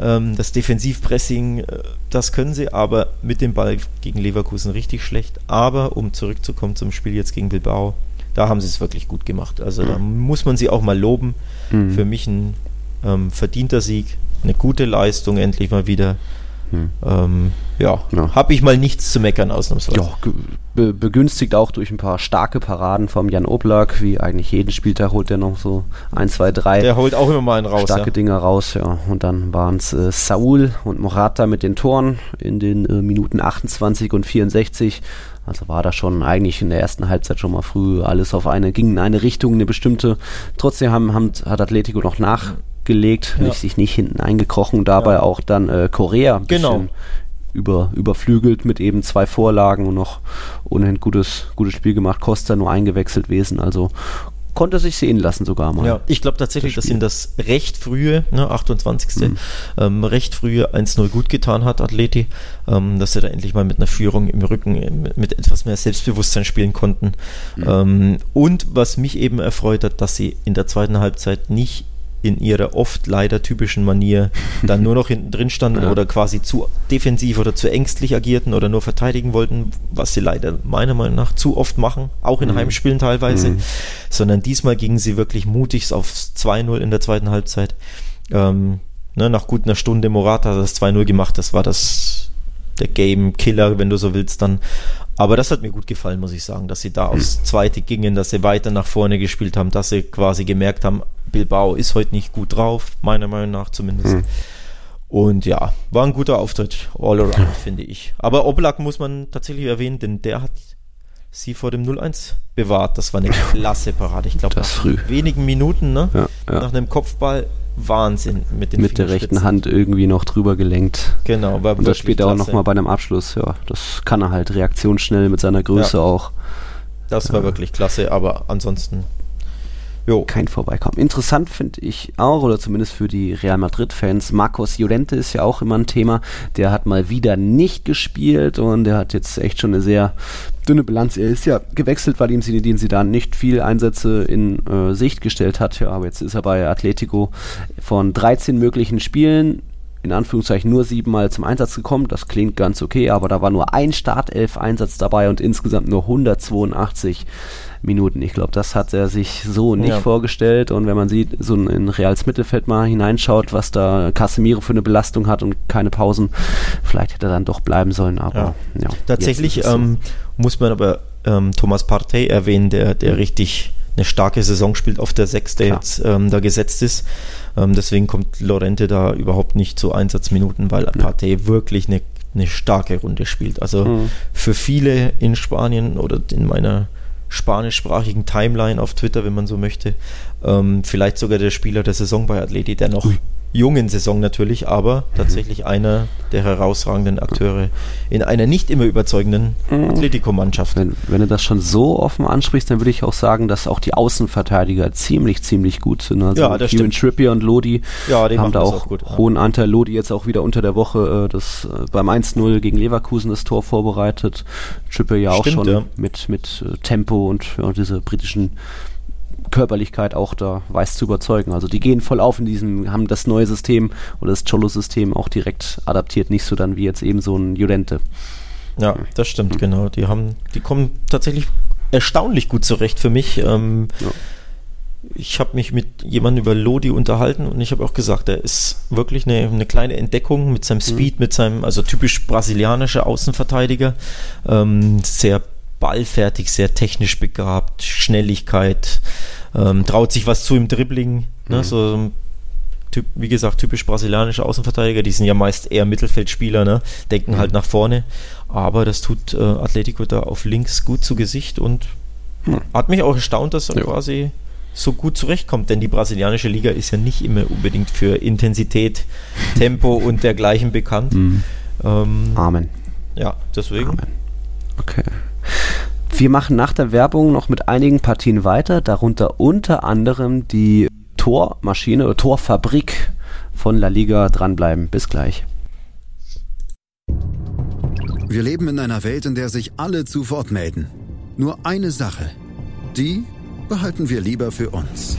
[SPEAKER 3] Ähm, das Defensivpressing, äh, das können sie, aber mit dem Ball gegen Leverkusen richtig schlecht. Aber um zurückzukommen zum Spiel jetzt gegen Bilbao, da haben sie es wirklich gut gemacht. Also mhm. da muss man sie auch mal loben. Mhm. Für mich ein ähm, verdienter Sieg, eine gute Leistung endlich mal wieder. Hm. Ähm, ja, ja. habe ich mal nichts zu meckern ausnahmsweise. Ja,
[SPEAKER 2] be begünstigt auch durch ein paar starke Paraden vom Jan Oblak, wie eigentlich jeden Spieltag holt er noch so ein, zwei, drei.
[SPEAKER 3] Der holt auch immer mal einen raus.
[SPEAKER 2] Starke ja. Dinger raus, ja. Und dann waren es äh, Saul und Morata mit den Toren in den äh, Minuten 28 und 64. Also war da schon eigentlich in der ersten Halbzeit schon mal früh alles auf eine, ging in eine Richtung, eine bestimmte. Trotzdem haben, haben, hat Atletico noch nachgelegt, ja. sich nicht hinten eingekrochen, dabei ja. auch dann äh, Korea ein
[SPEAKER 3] genau. bisschen
[SPEAKER 2] über, überflügelt mit eben zwei Vorlagen und noch ohnehin gutes, gutes Spiel gemacht. Costa nur eingewechselt gewesen, also konnte sich sehen lassen sogar mal. Ja,
[SPEAKER 3] ich glaube tatsächlich, das dass ihm das recht frühe, ne, 28. Mhm. Ähm, recht frühe 1-0 gut getan hat, Atleti, ähm, dass sie da endlich mal mit einer Führung im Rücken mit etwas mehr Selbstbewusstsein spielen konnten. Mhm. Ähm, und was mich eben erfreut hat, dass sie in der zweiten Halbzeit nicht in ihrer oft leider typischen Manier dann nur noch hinten drin standen ja. oder quasi zu defensiv oder zu ängstlich agierten oder nur verteidigen wollten, was sie leider meiner Meinung nach zu oft machen, auch in mhm. Heimspielen teilweise, mhm. sondern diesmal gingen sie wirklich mutig auf 2-0 in der zweiten Halbzeit. Ähm, Ne, nach gut einer Stunde Morata hat das 2-0 gemacht. Das war das der Game Killer, wenn du so willst, dann. Aber das hat mir gut gefallen, muss ich sagen, dass sie da aufs Zweite gingen, dass sie weiter nach vorne gespielt haben, dass sie quasi gemerkt haben, Bilbao ist heute nicht gut drauf, meiner Meinung nach zumindest. Hm. Und ja, war ein guter Auftritt, all around, finde ich. Aber Oblak muss man tatsächlich erwähnen, denn der hat sie vor dem 0-1 bewahrt. Das war eine klasse Parade. Ich glaube, nach wenigen Minuten, ne? Ja, ja. Nach einem Kopfball Wahnsinn
[SPEAKER 2] mit den Mit der rechten Hand irgendwie noch drüber gelenkt.
[SPEAKER 3] Genau,
[SPEAKER 2] war Und das später auch nochmal bei einem Abschluss, ja. Das kann er halt reaktionsschnell mit seiner Größe ja. auch.
[SPEAKER 3] Das war wirklich klasse, aber ansonsten
[SPEAKER 2] Jo. kein Vorbeikommen. Interessant finde ich auch, oder zumindest für die Real Madrid-Fans, Marcos Llorente ist ja auch immer ein Thema. Der hat mal wieder nicht gespielt und der hat jetzt echt schon eine sehr dünne Bilanz. Er ist ja gewechselt, weil ihm Zinedine Zidane nicht viel Einsätze in äh, Sicht gestellt hat. Ja, aber jetzt ist er bei Atletico von 13 möglichen Spielen in Anführungszeichen nur siebenmal zum Einsatz gekommen. Das klingt ganz okay, aber da war nur ein Startelf-Einsatz dabei und insgesamt nur 182 Minuten. Ich glaube, das hat er sich so nicht ja. vorgestellt. Und wenn man sieht, so in Reals Mittelfeld mal hineinschaut, was da Casemiro für eine Belastung hat und keine Pausen, vielleicht hätte er dann doch bleiben sollen. Aber ja,
[SPEAKER 3] ja tatsächlich ähm, muss man aber ähm, Thomas Partey erwähnen, der, der richtig eine starke Saison spielt auf der Sechs, der jetzt ähm, da gesetzt ist. Ähm, deswegen kommt Lorente da überhaupt nicht zu Einsatzminuten, weil Partey wirklich eine, eine starke Runde spielt. Also mhm. für viele in Spanien oder in meiner spanischsprachigen Timeline auf Twitter, wenn man so möchte. Ähm, vielleicht sogar der Spieler der Saison bei Atleti, der noch Ui jungen Saison natürlich, aber tatsächlich mhm. einer der herausragenden Akteure in einer nicht immer überzeugenden mhm. Atletico-Mannschaft.
[SPEAKER 2] Wenn, wenn, du das schon so offen ansprichst, dann würde ich auch sagen, dass auch die Außenverteidiger ziemlich, ziemlich gut sind. Also ja, das Kieran Trippier und Lodi ja, haben da auch, auch hohen Anteil. Lodi jetzt auch wieder unter der Woche äh, das, äh, beim 1-0 gegen Leverkusen das Tor vorbereitet. Trippier ja auch Stimmt, schon ja. mit, mit äh, Tempo und ja, diese britischen Körperlichkeit auch da weiß zu überzeugen. Also die gehen voll auf in diesem, haben das neue System oder das Cholo-System auch direkt adaptiert, nicht so dann wie jetzt eben so ein Judente.
[SPEAKER 3] Ja, das stimmt, mhm. genau. Die haben, die kommen tatsächlich erstaunlich gut zurecht für mich. Ähm, ja. Ich habe mich mit jemandem über Lodi unterhalten und ich habe auch gesagt, er ist wirklich eine, eine kleine Entdeckung mit seinem mhm. Speed, mhm. mit seinem, also typisch brasilianischer Außenverteidiger, ähm, sehr ballfertig, sehr technisch begabt, Schnelligkeit, ähm, traut sich was zu im Dribbling, ne? mhm. so typ, wie gesagt, typisch brasilianische Außenverteidiger, die sind ja meist eher Mittelfeldspieler, ne? denken mhm. halt nach vorne, aber das tut äh, Atletico da auf links gut zu Gesicht und mhm. hat mich auch erstaunt, dass er ja. quasi so gut zurechtkommt, denn die brasilianische Liga ist ja nicht immer unbedingt für Intensität, Tempo und dergleichen bekannt. Mhm.
[SPEAKER 2] Ähm, Amen.
[SPEAKER 3] Ja, deswegen. Amen.
[SPEAKER 2] Okay. Wir machen nach der Werbung noch mit einigen Partien weiter, darunter unter anderem die Tormaschine oder Torfabrik von La Liga. Dranbleiben. Bis gleich.
[SPEAKER 1] Wir leben in einer Welt, in der sich alle zu Wort melden. Nur eine Sache. Die behalten wir lieber für uns.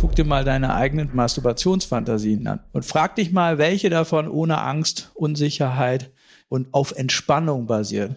[SPEAKER 6] Guck dir mal deine eigenen Masturbationsfantasien an und frag dich mal, welche davon ohne Angst, Unsicherheit und auf Entspannung basieren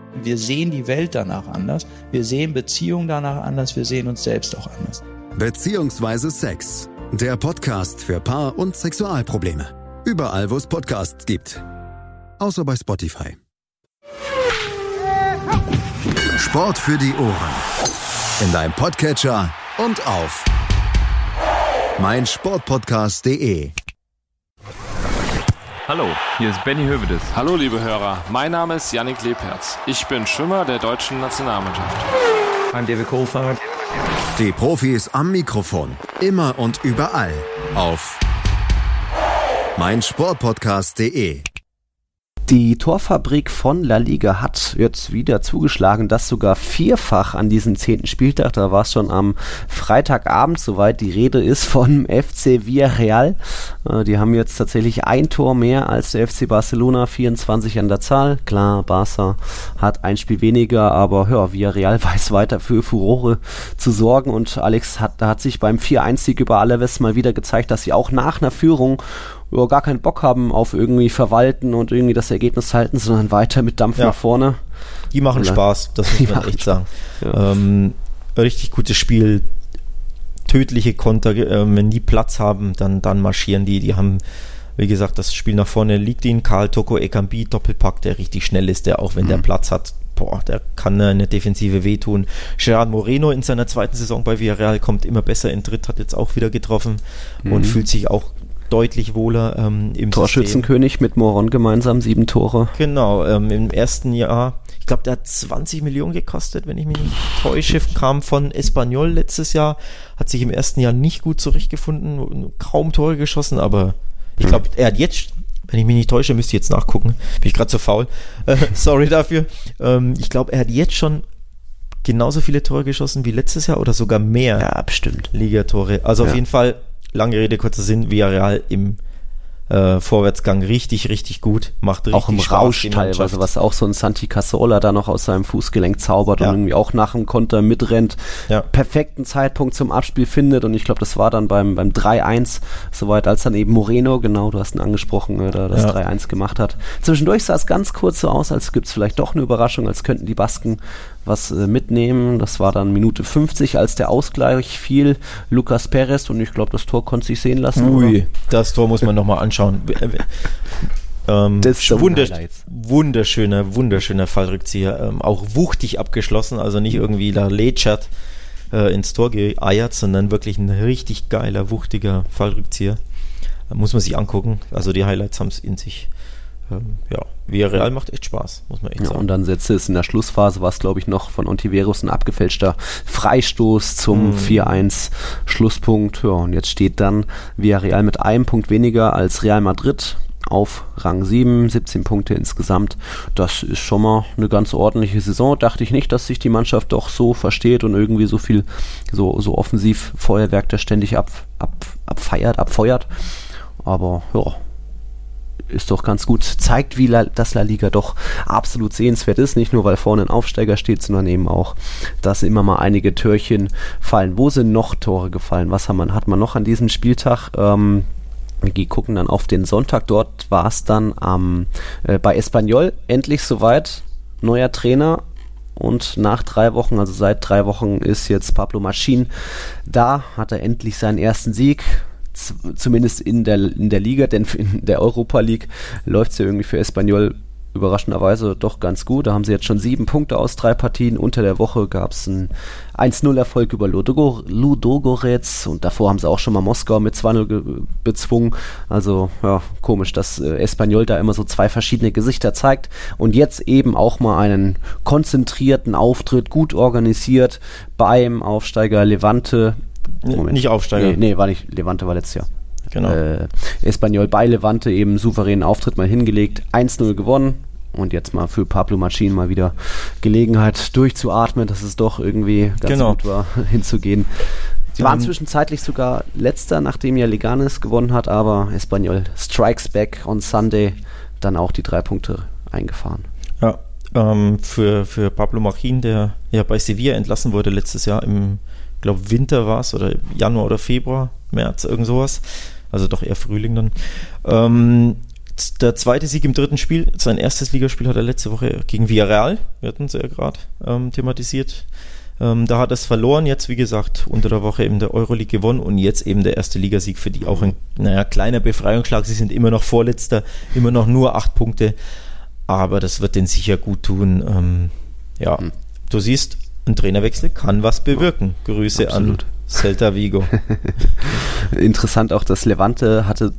[SPEAKER 6] Wir sehen die Welt danach anders, wir sehen Beziehungen danach anders, wir sehen uns selbst auch anders.
[SPEAKER 1] Beziehungsweise Sex. Der Podcast für Paar- und Sexualprobleme. Überall, wo es Podcasts gibt. Außer bei Spotify. Sport für die Ohren. In deinem Podcatcher und auf meinsportpodcast.de.
[SPEAKER 7] Hallo, hier ist Benny Hövedes.
[SPEAKER 8] Hallo, liebe Hörer. Mein Name ist Yannick Lebherz. Ich bin Schwimmer der deutschen Nationalmannschaft.
[SPEAKER 9] I'm David Kohlfahrt.
[SPEAKER 1] Die Profis am Mikrofon. Immer und überall. Auf meinsportpodcast.de.
[SPEAKER 2] Die Torfabrik von La Liga hat jetzt wieder zugeschlagen, das sogar vierfach an diesem zehnten Spieltag. Da war es schon am Freitagabend soweit. Die Rede ist von FC Villarreal. Äh, die haben jetzt tatsächlich ein Tor mehr als der FC Barcelona, 24 an der Zahl. Klar, Barca hat ein Spiel weniger, aber ja, Villarreal weiß weiter für Furore zu sorgen. Und Alex hat, hat sich beim 4-1-Sieg über Alaves mal wieder gezeigt, dass sie auch nach einer Führung ja, gar keinen Bock haben auf irgendwie verwalten und irgendwie das Ergebnis halten, sondern weiter mit Dampf ja. nach vorne.
[SPEAKER 3] Die machen Oder? Spaß, das muss man echt sagen. Ja. Ähm, richtig gutes Spiel, tödliche Konter, äh, wenn die Platz haben, dann, dann marschieren die. Die haben, wie gesagt, das Spiel nach vorne liegt ihnen. Karl Toko Ekambi, Doppelpack, der richtig schnell ist, der auch wenn mhm. der Platz hat, boah, der kann eine Defensive wehtun. Gerard Moreno in seiner zweiten Saison bei Villarreal kommt immer besser in Dritt, hat jetzt auch wieder getroffen mhm. und fühlt sich auch deutlich wohler ähm, im
[SPEAKER 2] Torschützenkönig
[SPEAKER 3] System.
[SPEAKER 2] mit Moron gemeinsam, sieben Tore.
[SPEAKER 3] Genau, ähm, im ersten Jahr, ich glaube, der hat 20 Millionen gekostet, wenn ich mich nicht täusche, kam von Espanyol letztes Jahr, hat sich im ersten Jahr nicht gut zurechtgefunden, kaum Tore geschossen, aber ich glaube, er hat jetzt wenn ich mich nicht täusche, müsste ich jetzt nachgucken. Bin ich gerade so faul. Äh, sorry dafür. Ähm, ich glaube, er hat jetzt schon genauso viele Tore geschossen wie letztes Jahr oder sogar mehr.
[SPEAKER 2] Ja, bestimmt.
[SPEAKER 3] Ligatore. Also ja. auf jeden Fall lange Rede, kurzer Sinn, Villarreal im äh, Vorwärtsgang richtig, richtig gut. Macht richtig
[SPEAKER 2] Auch im Spaß, Rausch teilweise, was auch so ein Santi Casola da noch aus seinem Fußgelenk zaubert ja. und irgendwie auch nach dem Konter mitrennt, ja. perfekten Zeitpunkt zum Abspiel findet und ich glaube, das war dann beim, beim 3-1 soweit, als dann eben Moreno, genau, du hast ihn angesprochen, äh, da das ja. 3-1 gemacht hat. Zwischendurch sah es ganz kurz so aus, als gibt es vielleicht doch eine Überraschung, als könnten die Basken was äh, mitnehmen. Das war dann Minute 50, als der Ausgleich fiel. Lucas Perez und ich glaube, das Tor konnte sich sehen lassen.
[SPEAKER 3] Ui, oder? das Tor muss man nochmal anschauen. Ähm, das ist wunder wunderschöner, wunderschöner Fallrückzieher. Ähm, auch wuchtig abgeschlossen, also nicht irgendwie da lätschert äh, ins Tor geeiert, sondern wirklich ein richtig geiler, wuchtiger Fallrückzieher. Muss man sich angucken. Also die Highlights haben es in sich ähm, ja, Villarreal macht echt Spaß, muss man echt
[SPEAKER 2] ja,
[SPEAKER 3] sagen.
[SPEAKER 2] Und dann setzte es in der Schlussphase, war es glaube ich noch von Ontiveros ein abgefälschter Freistoß zum mm. 4-1 Schlusspunkt. Ja, und jetzt steht dann Villarreal mit einem Punkt weniger als Real Madrid auf Rang 7, 17 Punkte insgesamt. Das ist schon mal eine ganz ordentliche Saison. Dachte ich nicht, dass sich die Mannschaft doch so versteht und irgendwie so viel, so, so offensiv Feuerwerk da ständig ab, ab, abfeiert, abfeuert. Aber ja, ist doch ganz gut, zeigt, wie La, dass La Liga doch absolut sehenswert ist. Nicht nur, weil vorne ein Aufsteiger steht, sondern eben auch, dass immer mal einige Türchen fallen. Wo sind noch Tore gefallen? Was hat man, hat man noch an diesem Spieltag? Ähm, wir gucken dann auf den Sonntag. Dort war es dann ähm, äh, bei Espanyol endlich soweit. Neuer Trainer, und nach drei Wochen, also seit drei Wochen, ist jetzt Pablo Maschin da, hat er endlich seinen ersten Sieg zumindest in der, in der Liga, denn in der Europa League läuft es ja irgendwie für Espanyol überraschenderweise doch ganz gut. Da haben sie jetzt schon sieben Punkte aus drei Partien. Unter der Woche gab es einen 1-0-Erfolg über Ludogo, Ludogorets und davor haben sie auch schon mal Moskau mit 2-0 bezwungen. Also ja, komisch, dass äh, Espanyol da immer so zwei verschiedene Gesichter zeigt und jetzt eben auch mal einen konzentrierten Auftritt, gut organisiert beim Aufsteiger Levante
[SPEAKER 3] Moment. Nicht Aufsteiger.
[SPEAKER 2] Nee, nee, war nicht. Levante war letztes Jahr.
[SPEAKER 3] Genau. Äh,
[SPEAKER 2] Espanyol bei Levante eben souveränen Auftritt mal hingelegt. 1-0 gewonnen. Und jetzt mal für Pablo Machin mal wieder Gelegenheit durchzuatmen, dass es doch irgendwie ganz genau. gut war, hinzugehen. Sie waren zwischenzeitlich sogar letzter, nachdem ja Leganes gewonnen hat, aber Espanyol strikes back on Sunday, dann auch die drei Punkte eingefahren.
[SPEAKER 3] Ja, ähm, für, für Pablo Machin, der ja bei Sevilla entlassen wurde letztes Jahr im glaube Winter war es oder Januar oder Februar, März, irgend sowas. Also doch eher Frühling dann. Ähm, der zweite Sieg im dritten Spiel, sein erstes Ligaspiel hat er letzte Woche gegen Villarreal, wir hatten es ja gerade ähm, thematisiert. Ähm, da hat er es verloren, jetzt wie gesagt unter der Woche eben der Euroleague gewonnen und jetzt eben der erste Ligasieg für die auch ein naja, kleiner Befreiungsschlag. Sie sind immer noch Vorletzter, immer noch nur acht Punkte, aber das wird den sicher gut tun. Ähm, ja, hm. du siehst, ein Trainerwechsel kann was bewirken. Grüße Absolut. an Celta Vigo.
[SPEAKER 2] Interessant auch, dass Levante hatte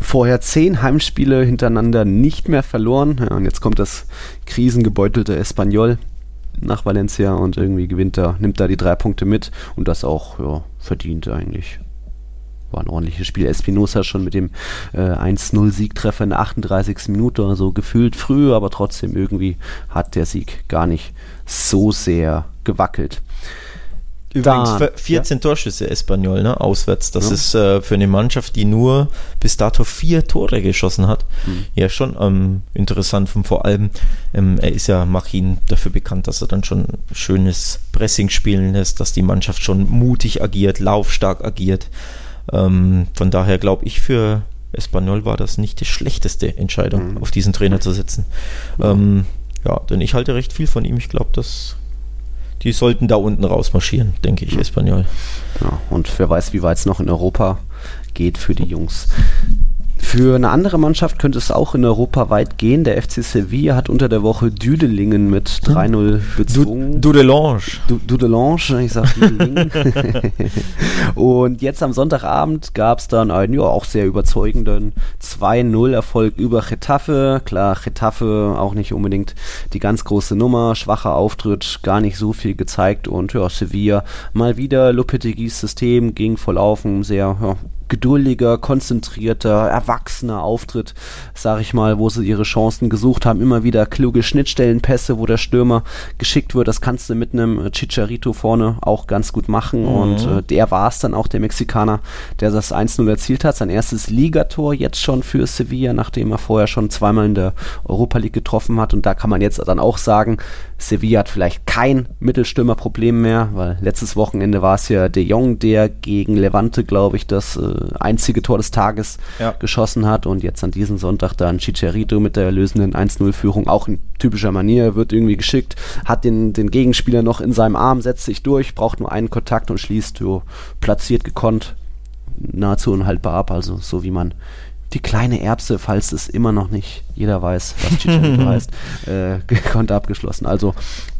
[SPEAKER 2] vorher zehn Heimspiele hintereinander nicht mehr verloren. Ja, und jetzt kommt das krisengebeutelte Espanyol nach Valencia und irgendwie gewinnt er, nimmt da die drei Punkte mit und das auch ja, verdient eigentlich. War ein ordentliches Spiel. Espinosa schon mit dem äh, 1-0-Siegtreffer in der 38. Minute, also gefühlt früh, aber trotzdem irgendwie hat der Sieg gar nicht so sehr gewackelt.
[SPEAKER 3] Übrigens da, 14 ja. Torschüsse Espanyol, ne, auswärts. Das ja. ist äh, für eine Mannschaft, die nur bis dato vier Tore geschossen hat, mhm. ja schon ähm, interessant. Und vor allem, ähm, er ist ja Machin dafür bekannt, dass er dann schon schönes Pressing spielen lässt, dass die Mannschaft schon mutig agiert, laufstark agiert. Ähm, von daher glaube ich, für Espanyol war das nicht die schlechteste Entscheidung, mhm. auf diesen Trainer zu setzen. Mhm. ja, denn ich halte recht viel von ihm. Ich glaube, das die sollten da unten rausmarschieren, denke ich, Espanyol.
[SPEAKER 2] Ja, und wer weiß, wie weit es noch in Europa geht für die Jungs. Für eine andere Mannschaft könnte es auch in Europa weit gehen. Der FC Sevilla hat unter der Woche Düdelingen mit 3-0 bezwungen.
[SPEAKER 3] Dudelange.
[SPEAKER 2] Dudelange, ich sag Düdelingen. und jetzt am Sonntagabend gab es dann einen ja auch sehr überzeugenden 2-0-Erfolg über Getafe. Klar, Getafe auch nicht unbedingt die ganz große Nummer, schwacher Auftritt, gar nicht so viel gezeigt und ja, Sevilla mal wieder Lopetegis System ging voll auf, sehr ja, geduldiger, konzentrierter, erwachsener Auftritt, sag ich mal, wo sie ihre Chancen gesucht haben. Immer wieder kluge Schnittstellenpässe, wo der Stürmer geschickt wird. Das kannst du mit einem Chicharito vorne auch ganz gut machen. Mhm. Und äh, der war es dann auch, der Mexikaner, der das 1-0 erzielt hat. Sein erstes Ligator jetzt schon für Sevilla, nachdem er vorher schon zweimal in der Europa League getroffen hat. Und da kann man jetzt dann auch sagen, Sevilla hat vielleicht kein Mittelstürmerproblem mehr, weil letztes Wochenende war es ja De Jong, der gegen Levante, glaube ich, das äh, einzige Tor des Tages ja. geschossen hat und jetzt an diesem Sonntag dann Chicharito mit der erlösenden 1-0-Führung, auch in typischer Manier, wird irgendwie geschickt, hat den, den Gegenspieler noch in seinem Arm, setzt sich durch, braucht nur einen Kontakt und schließt jo, platziert gekonnt nahezu unhaltbar ab, also so wie man die kleine Erbse, falls es immer noch nicht jeder weiß, was Chicharito heißt, äh, gekonnt abgeschlossen. Also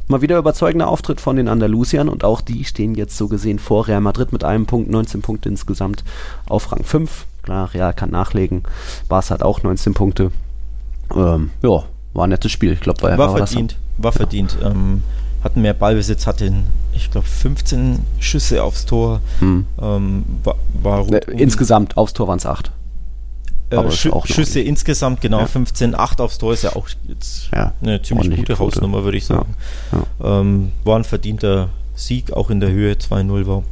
[SPEAKER 2] mal wieder überzeugender Auftritt von den Andalusiern und auch die stehen jetzt so gesehen vor Real Madrid mit einem Punkt, 19 Punkte insgesamt auf Rang 5. Klar, Real kann nachlegen. Barca hat auch 19 Punkte. Ähm, ja, war ein nettes Spiel. Ich glaube,
[SPEAKER 3] war, war, verdient. War verdient. Ähm, hatten mehr Ballbesitz, hatten, ich glaube, 15 Schüsse aufs Tor. Hm. Ähm, war,
[SPEAKER 2] war ne, insgesamt aufs Tor waren es 8.
[SPEAKER 3] Äh, Sch Schüsse insgesamt, genau, ja. 15, 8 aufs Tor ist ja auch jetzt ja, eine ziemlich gute Quote. Hausnummer, würde ich sagen. Ja. Ähm, war ein verdienter Sieg, auch in der Höhe 2-0 war.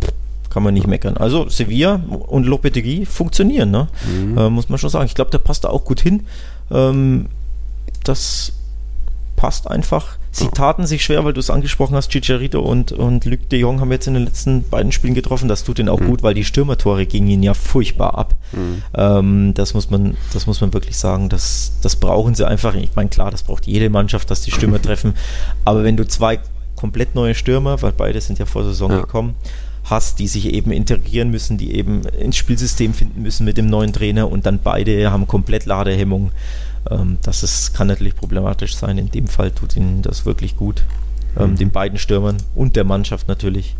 [SPEAKER 3] Kann man nicht meckern. Also Sevilla und Lopetegui funktionieren, ne? Mhm. Äh, muss man schon sagen. Ich glaube, der passt da auch gut hin. Ähm, das passt einfach. Sie taten sich schwer, weil du es angesprochen hast, Chicharito und, und Luc de Jong haben jetzt in den letzten beiden Spielen getroffen. Das tut ihnen auch mhm. gut, weil die Stürmertore gingen ihnen ja furchtbar ab. Mhm. Ähm, das, muss man, das muss man wirklich sagen. Das, das brauchen sie einfach. Ich meine, klar, das braucht jede Mannschaft, dass die Stürmer treffen. Aber wenn du zwei komplett neue Stürmer, weil beide sind ja vor Saison ja. gekommen, hast, die sich eben integrieren müssen, die eben ins Spielsystem finden müssen mit dem neuen Trainer und dann beide haben komplett Ladehemmung. Ähm, das ist, kann natürlich problematisch sein. In dem Fall tut ihnen das wirklich gut, ähm, mhm. den beiden Stürmern und der Mannschaft natürlich,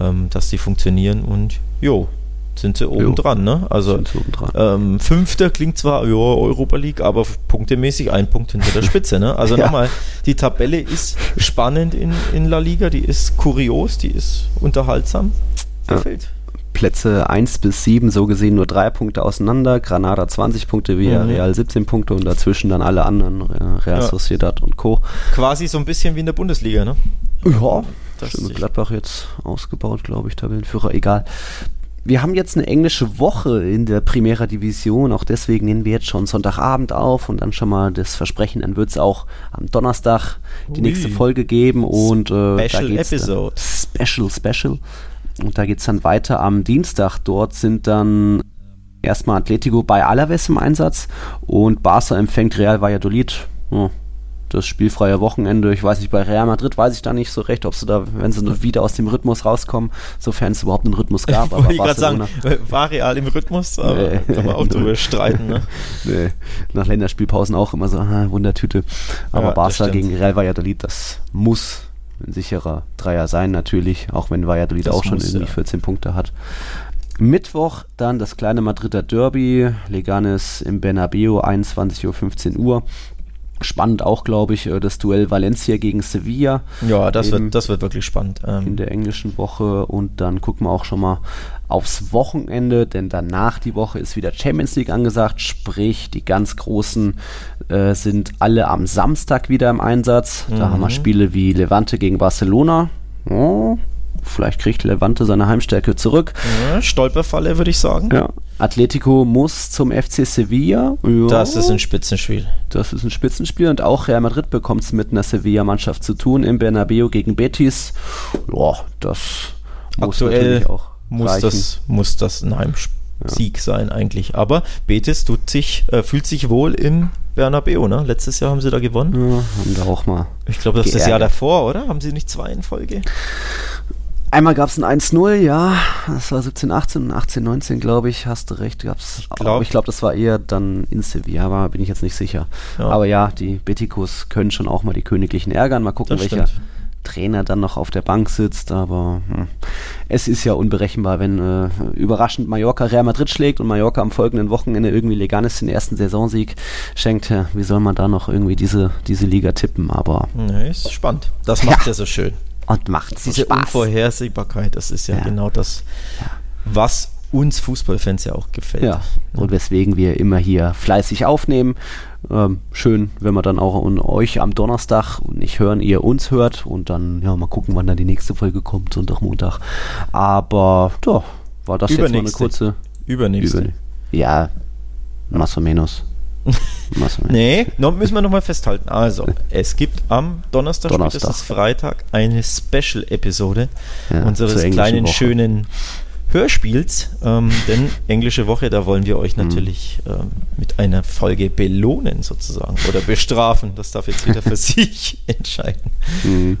[SPEAKER 3] ähm, dass sie funktionieren und jo, sind sie oben jo. dran, ne? Also ähm, Fünfter klingt zwar ja, Europa League, aber punktemäßig ein Punkt hinter der Spitze, ne? Also ja. nochmal, die Tabelle ist spannend in, in La Liga, die ist kurios, die ist unterhaltsam.
[SPEAKER 2] Gefällt. Ja. Plätze 1 bis 7 so gesehen nur drei Punkte auseinander. Granada 20 Punkte, Villarreal mhm. 17 Punkte und dazwischen dann alle anderen, äh, Real ja. Sociedad und Co.
[SPEAKER 3] Quasi so ein bisschen wie in der Bundesliga, ne?
[SPEAKER 2] Ja, das stimmt. Gladbach jetzt ausgebaut, glaube ich, Tabellenführer, egal. Wir haben jetzt eine englische Woche in der Primera Division, auch deswegen nehmen wir jetzt schon Sonntagabend auf und dann schon mal das Versprechen, dann wird es auch am Donnerstag die Ui. nächste Folge geben und
[SPEAKER 3] äh, Special Episode.
[SPEAKER 2] Special, Special. Und da geht es dann weiter am Dienstag. Dort sind dann erstmal Atletico bei Alaves im Einsatz und Barca empfängt Real Valladolid. Ja, das spielfreie Wochenende. Ich weiß nicht, bei Real Madrid weiß ich da nicht so recht, ob sie da, wenn sie wieder aus dem Rhythmus rauskommen, sofern es überhaupt einen Rhythmus gab.
[SPEAKER 3] Aber ich gerade sagen, war Real im Rhythmus? Nee. Kann man auch drüber streiten. Ne?
[SPEAKER 2] Nee. Nach Länderspielpausen auch immer so, ah, Wundertüte. Aber ja, Barca gegen Real Valladolid, das muss ein sicherer Dreier sein natürlich, auch wenn Valladolid das auch schon irgendwie ja. 14 Punkte hat. Mittwoch dann das kleine Madrider Derby, Leganes im Bernabeu, 21.15 Uhr. Spannend auch, glaube ich, äh, das Duell Valencia gegen Sevilla.
[SPEAKER 3] Ja, das, wird, das wird wirklich spannend.
[SPEAKER 2] Ähm, in der englischen Woche und dann gucken wir auch schon mal aufs Wochenende, denn danach die Woche ist wieder Champions League angesagt, sprich die ganz großen äh, sind alle am Samstag wieder im Einsatz. Da mhm. haben wir Spiele wie Levante gegen Barcelona. Oh, Vielleicht kriegt Levante seine Heimstärke zurück.
[SPEAKER 3] Ja, Stolperfalle, würde ich sagen.
[SPEAKER 2] Ja. Atletico muss zum FC Sevilla.
[SPEAKER 3] Ja. Das ist ein Spitzenspiel.
[SPEAKER 2] Das ist ein Spitzenspiel und auch Real Madrid bekommt es mit einer Sevilla-Mannschaft zu tun im Bernabeu gegen Betis. Ja, das
[SPEAKER 3] muss Aktuell auch muss das, muss das ein Heimsieg ja. sein eigentlich. Aber Betis tut sich, äh, fühlt sich wohl im Bernabeu, ne? Letztes Jahr haben sie da gewonnen.
[SPEAKER 2] Ja, haben da auch mal.
[SPEAKER 3] Ich glaube, das ist das Jahr davor, oder? Haben sie nicht zwei in Folge?
[SPEAKER 2] Einmal gab es ein 1-0, ja. Das war 17, 18 und 18, 19, glaube ich. Hast du recht. Gab's ich glaube, glaub, das war eher dann in Sevilla, aber bin ich jetzt nicht sicher. Ja. Aber ja, die Betikos können schon auch mal die Königlichen ärgern. Mal gucken, welcher Trainer dann noch auf der Bank sitzt. Aber hm, es ist ja unberechenbar, wenn äh, überraschend Mallorca Real Madrid schlägt und Mallorca am folgenden Wochenende irgendwie Leganes den ersten Saisonsieg schenkt. Wie soll man da noch irgendwie diese, diese Liga tippen? Aber.
[SPEAKER 3] Nee, ist spannend. Das macht ja, ja so schön
[SPEAKER 2] und macht
[SPEAKER 3] Diese Spaß. Unvorhersehbarkeit, das ist ja, ja. genau das, ja. was uns Fußballfans ja auch gefällt. Ja,
[SPEAKER 2] und weswegen wir immer hier fleißig aufnehmen. Ähm, schön, wenn wir dann auch an euch am Donnerstag nicht hören, ihr uns hört und dann ja mal gucken, wann dann die nächste Folge kommt, Sonntag, Montag. Aber doch, war das
[SPEAKER 3] jetzt
[SPEAKER 2] mal eine kurze
[SPEAKER 3] Übernächste. Über,
[SPEAKER 2] ja, más o menos.
[SPEAKER 3] nee, noch müssen wir nochmal festhalten. Also, es gibt am Donnerstag, Donnerstag. spätestens Freitag eine Special-Episode ja, unseres kleinen, Woche. schönen Hörspiels. Ähm, denn englische Woche, da wollen wir euch mhm. natürlich ähm, mit einer Folge belohnen sozusagen oder bestrafen. Das darf jetzt wieder für sich entscheiden. Mhm.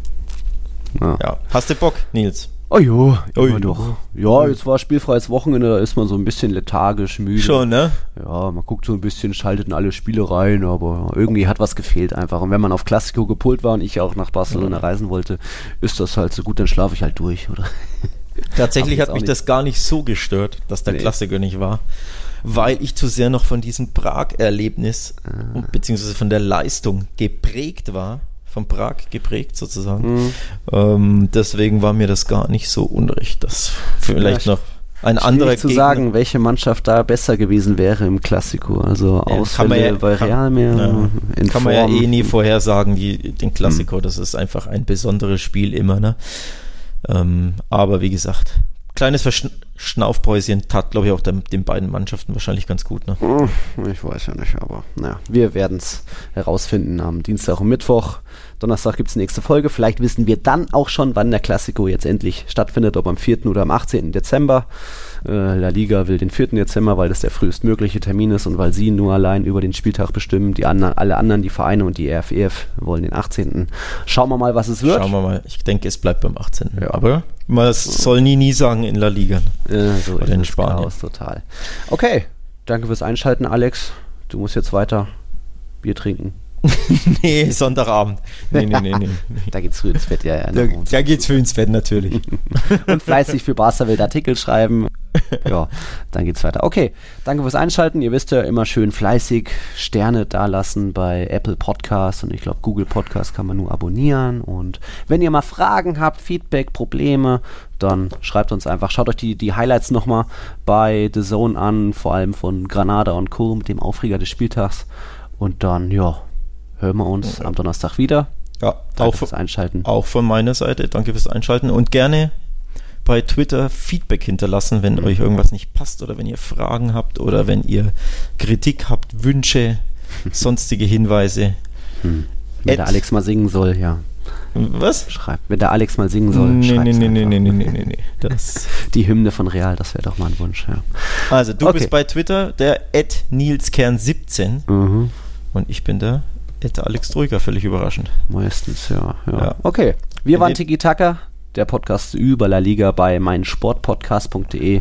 [SPEAKER 3] Ja. ja. Hast du Bock, Nils?
[SPEAKER 2] Oh jo, immer oh, doch. Ja, jetzt war spielfreies Wochenende, da ist man so ein bisschen lethargisch, müde.
[SPEAKER 3] Schon, ne?
[SPEAKER 2] Ja, man guckt so ein bisschen, schaltet in alle Spiele rein, aber irgendwie hat was gefehlt einfach. Und wenn man auf Klassiko gepolt war und ich auch nach Barcelona ja. reisen wollte, ist das halt so gut, dann schlafe ich halt durch, oder?
[SPEAKER 3] Tatsächlich hat mich nicht. das gar nicht so gestört, dass der nee. Klassiker nicht war, weil ich zu sehr noch von diesem Prag-Erlebnis ah. beziehungsweise von der Leistung geprägt war von Prag geprägt sozusagen. Mhm. Ähm, deswegen war mir das gar nicht so unrecht, dass vielleicht ja, noch ein anderer
[SPEAKER 2] zu Gegner sagen, welche Mannschaft da besser gewesen wäre im Klassiko. Also ja, Ausfälle ja, bei Real mehr. Ja,
[SPEAKER 3] kann Form. man ja eh nie vorhersagen, die, den Klassiko. Mhm. Das ist einfach ein besonderes Spiel immer. Ne? Ähm, aber wie gesagt, kleines Verschnaufpäuschen tat, glaube ich, auch den, den, beiden Mannschaften wahrscheinlich ganz gut. Ne?
[SPEAKER 2] Hm, ich weiß ja nicht, aber naja, wir werden es herausfinden am Dienstag und Mittwoch. Donnerstag gibt es die nächste Folge. Vielleicht wissen wir dann auch schon, wann der Klassiko jetzt endlich stattfindet, ob am 4. oder am 18. Dezember. Äh, La Liga will den 4. Dezember, weil das der frühestmögliche Termin ist und weil sie nur allein über den Spieltag bestimmen. Die anderen, alle anderen, die Vereine und die RFEF e wollen den 18. Schauen wir mal, was es wird.
[SPEAKER 3] Schauen wir mal. Ich denke, es bleibt beim 18. Ja. Aber man soll nie, nie sagen in La Liga.
[SPEAKER 2] Ja, so oder in Spanien. Chaos, total. Okay, danke fürs Einschalten, Alex. Du musst jetzt weiter Bier trinken.
[SPEAKER 3] nee, Sonntagabend. Nee, nee, nee, nee.
[SPEAKER 2] da geht's früh ins Bett, ja. ja
[SPEAKER 3] da, da geht's früh ins Bett, natürlich.
[SPEAKER 2] Und fleißig für Welt Artikel schreiben. Ja, dann geht's weiter. Okay, danke fürs Einschalten. Ihr wisst ja, immer schön fleißig Sterne dalassen bei Apple Podcasts und ich glaube, Google Podcasts kann man nur abonnieren. Und wenn ihr mal Fragen habt, Feedback, Probleme, dann schreibt uns einfach. Schaut euch die, die Highlights nochmal bei The Zone an, vor allem von Granada und Co. mit dem Aufreger des Spieltags. Und dann, ja, hören wir uns am Donnerstag wieder.
[SPEAKER 3] Ja, danke auch fürs Einschalten. Auch von meiner Seite, danke fürs Einschalten und gerne bei Twitter Feedback hinterlassen, wenn mhm. euch irgendwas nicht passt oder wenn ihr Fragen habt oder wenn ihr Kritik habt, Wünsche, sonstige Hinweise.
[SPEAKER 2] Hm. Wenn der Alex mal singen soll, ja.
[SPEAKER 3] Was?
[SPEAKER 2] Schreibt, wenn der Alex mal singen soll.
[SPEAKER 3] Nee, nee, nee, nee, nee, nee, nee, nee, nee. Das
[SPEAKER 2] Die Hymne von Real, das wäre doch mal ein Wunsch, ja.
[SPEAKER 3] Also, du okay. bist bei Twitter der NilsKern17 mhm. und ich bin der Hätte Alex Troika völlig überraschend.
[SPEAKER 2] Meistens, ja. ja. ja. Okay, wir waren Tiki Taka, der Podcast über La Liga bei meinsportpodcast.de.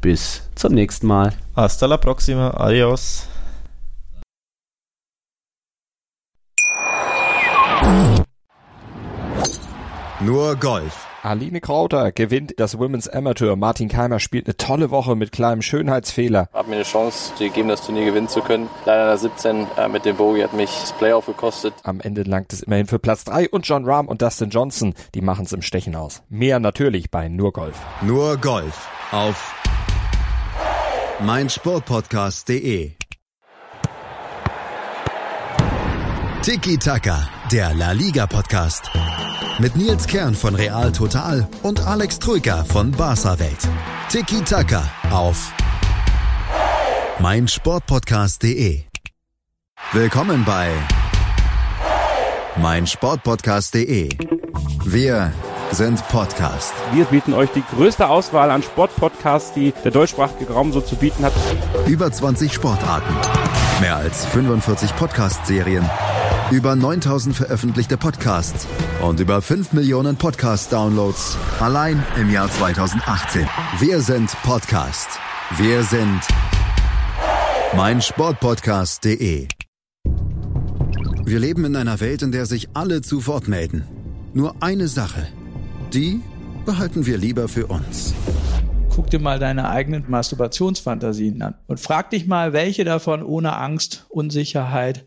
[SPEAKER 2] Bis zum nächsten Mal.
[SPEAKER 3] Hasta la próxima. Adios.
[SPEAKER 1] Nur Golf
[SPEAKER 10] Aline Krauter gewinnt das Women's Amateur. Martin Keimer spielt eine tolle Woche mit kleinem Schönheitsfehler.
[SPEAKER 11] Hab mir eine Chance gegeben, das Turnier gewinnen zu können. Leider der 17 äh, mit dem Bogie hat mich das Playoff gekostet.
[SPEAKER 10] Am Ende langt es immerhin für Platz 3 und John Rahm und Dustin Johnson, die machen es im Stechen aus. Mehr natürlich bei Nur Golf.
[SPEAKER 1] Nur Golf auf meinsportpodcast.de Tiki Taka, der La Liga Podcast. Mit Nils Kern von Real Total und Alex Troika von Barca Welt. Tiki Taka auf meinsportpodcast.de. Willkommen bei meinsportpodcast.de. Wir sind Podcast.
[SPEAKER 12] Wir bieten euch die größte Auswahl an Sportpodcasts, die der deutschsprachige Raum so zu bieten hat.
[SPEAKER 1] Über 20 Sportarten, mehr als 45 Podcast-Serien, über 9000 veröffentlichte Podcasts und über 5 Millionen Podcast-Downloads allein im Jahr 2018. Wir sind Podcast. Wir sind meinsportpodcast.de. Wir leben in einer Welt, in der sich alle zu Wort melden. Nur eine Sache. Die behalten wir lieber für uns.
[SPEAKER 6] Guck dir mal deine eigenen Masturbationsfantasien an und frag dich mal, welche davon ohne Angst, Unsicherheit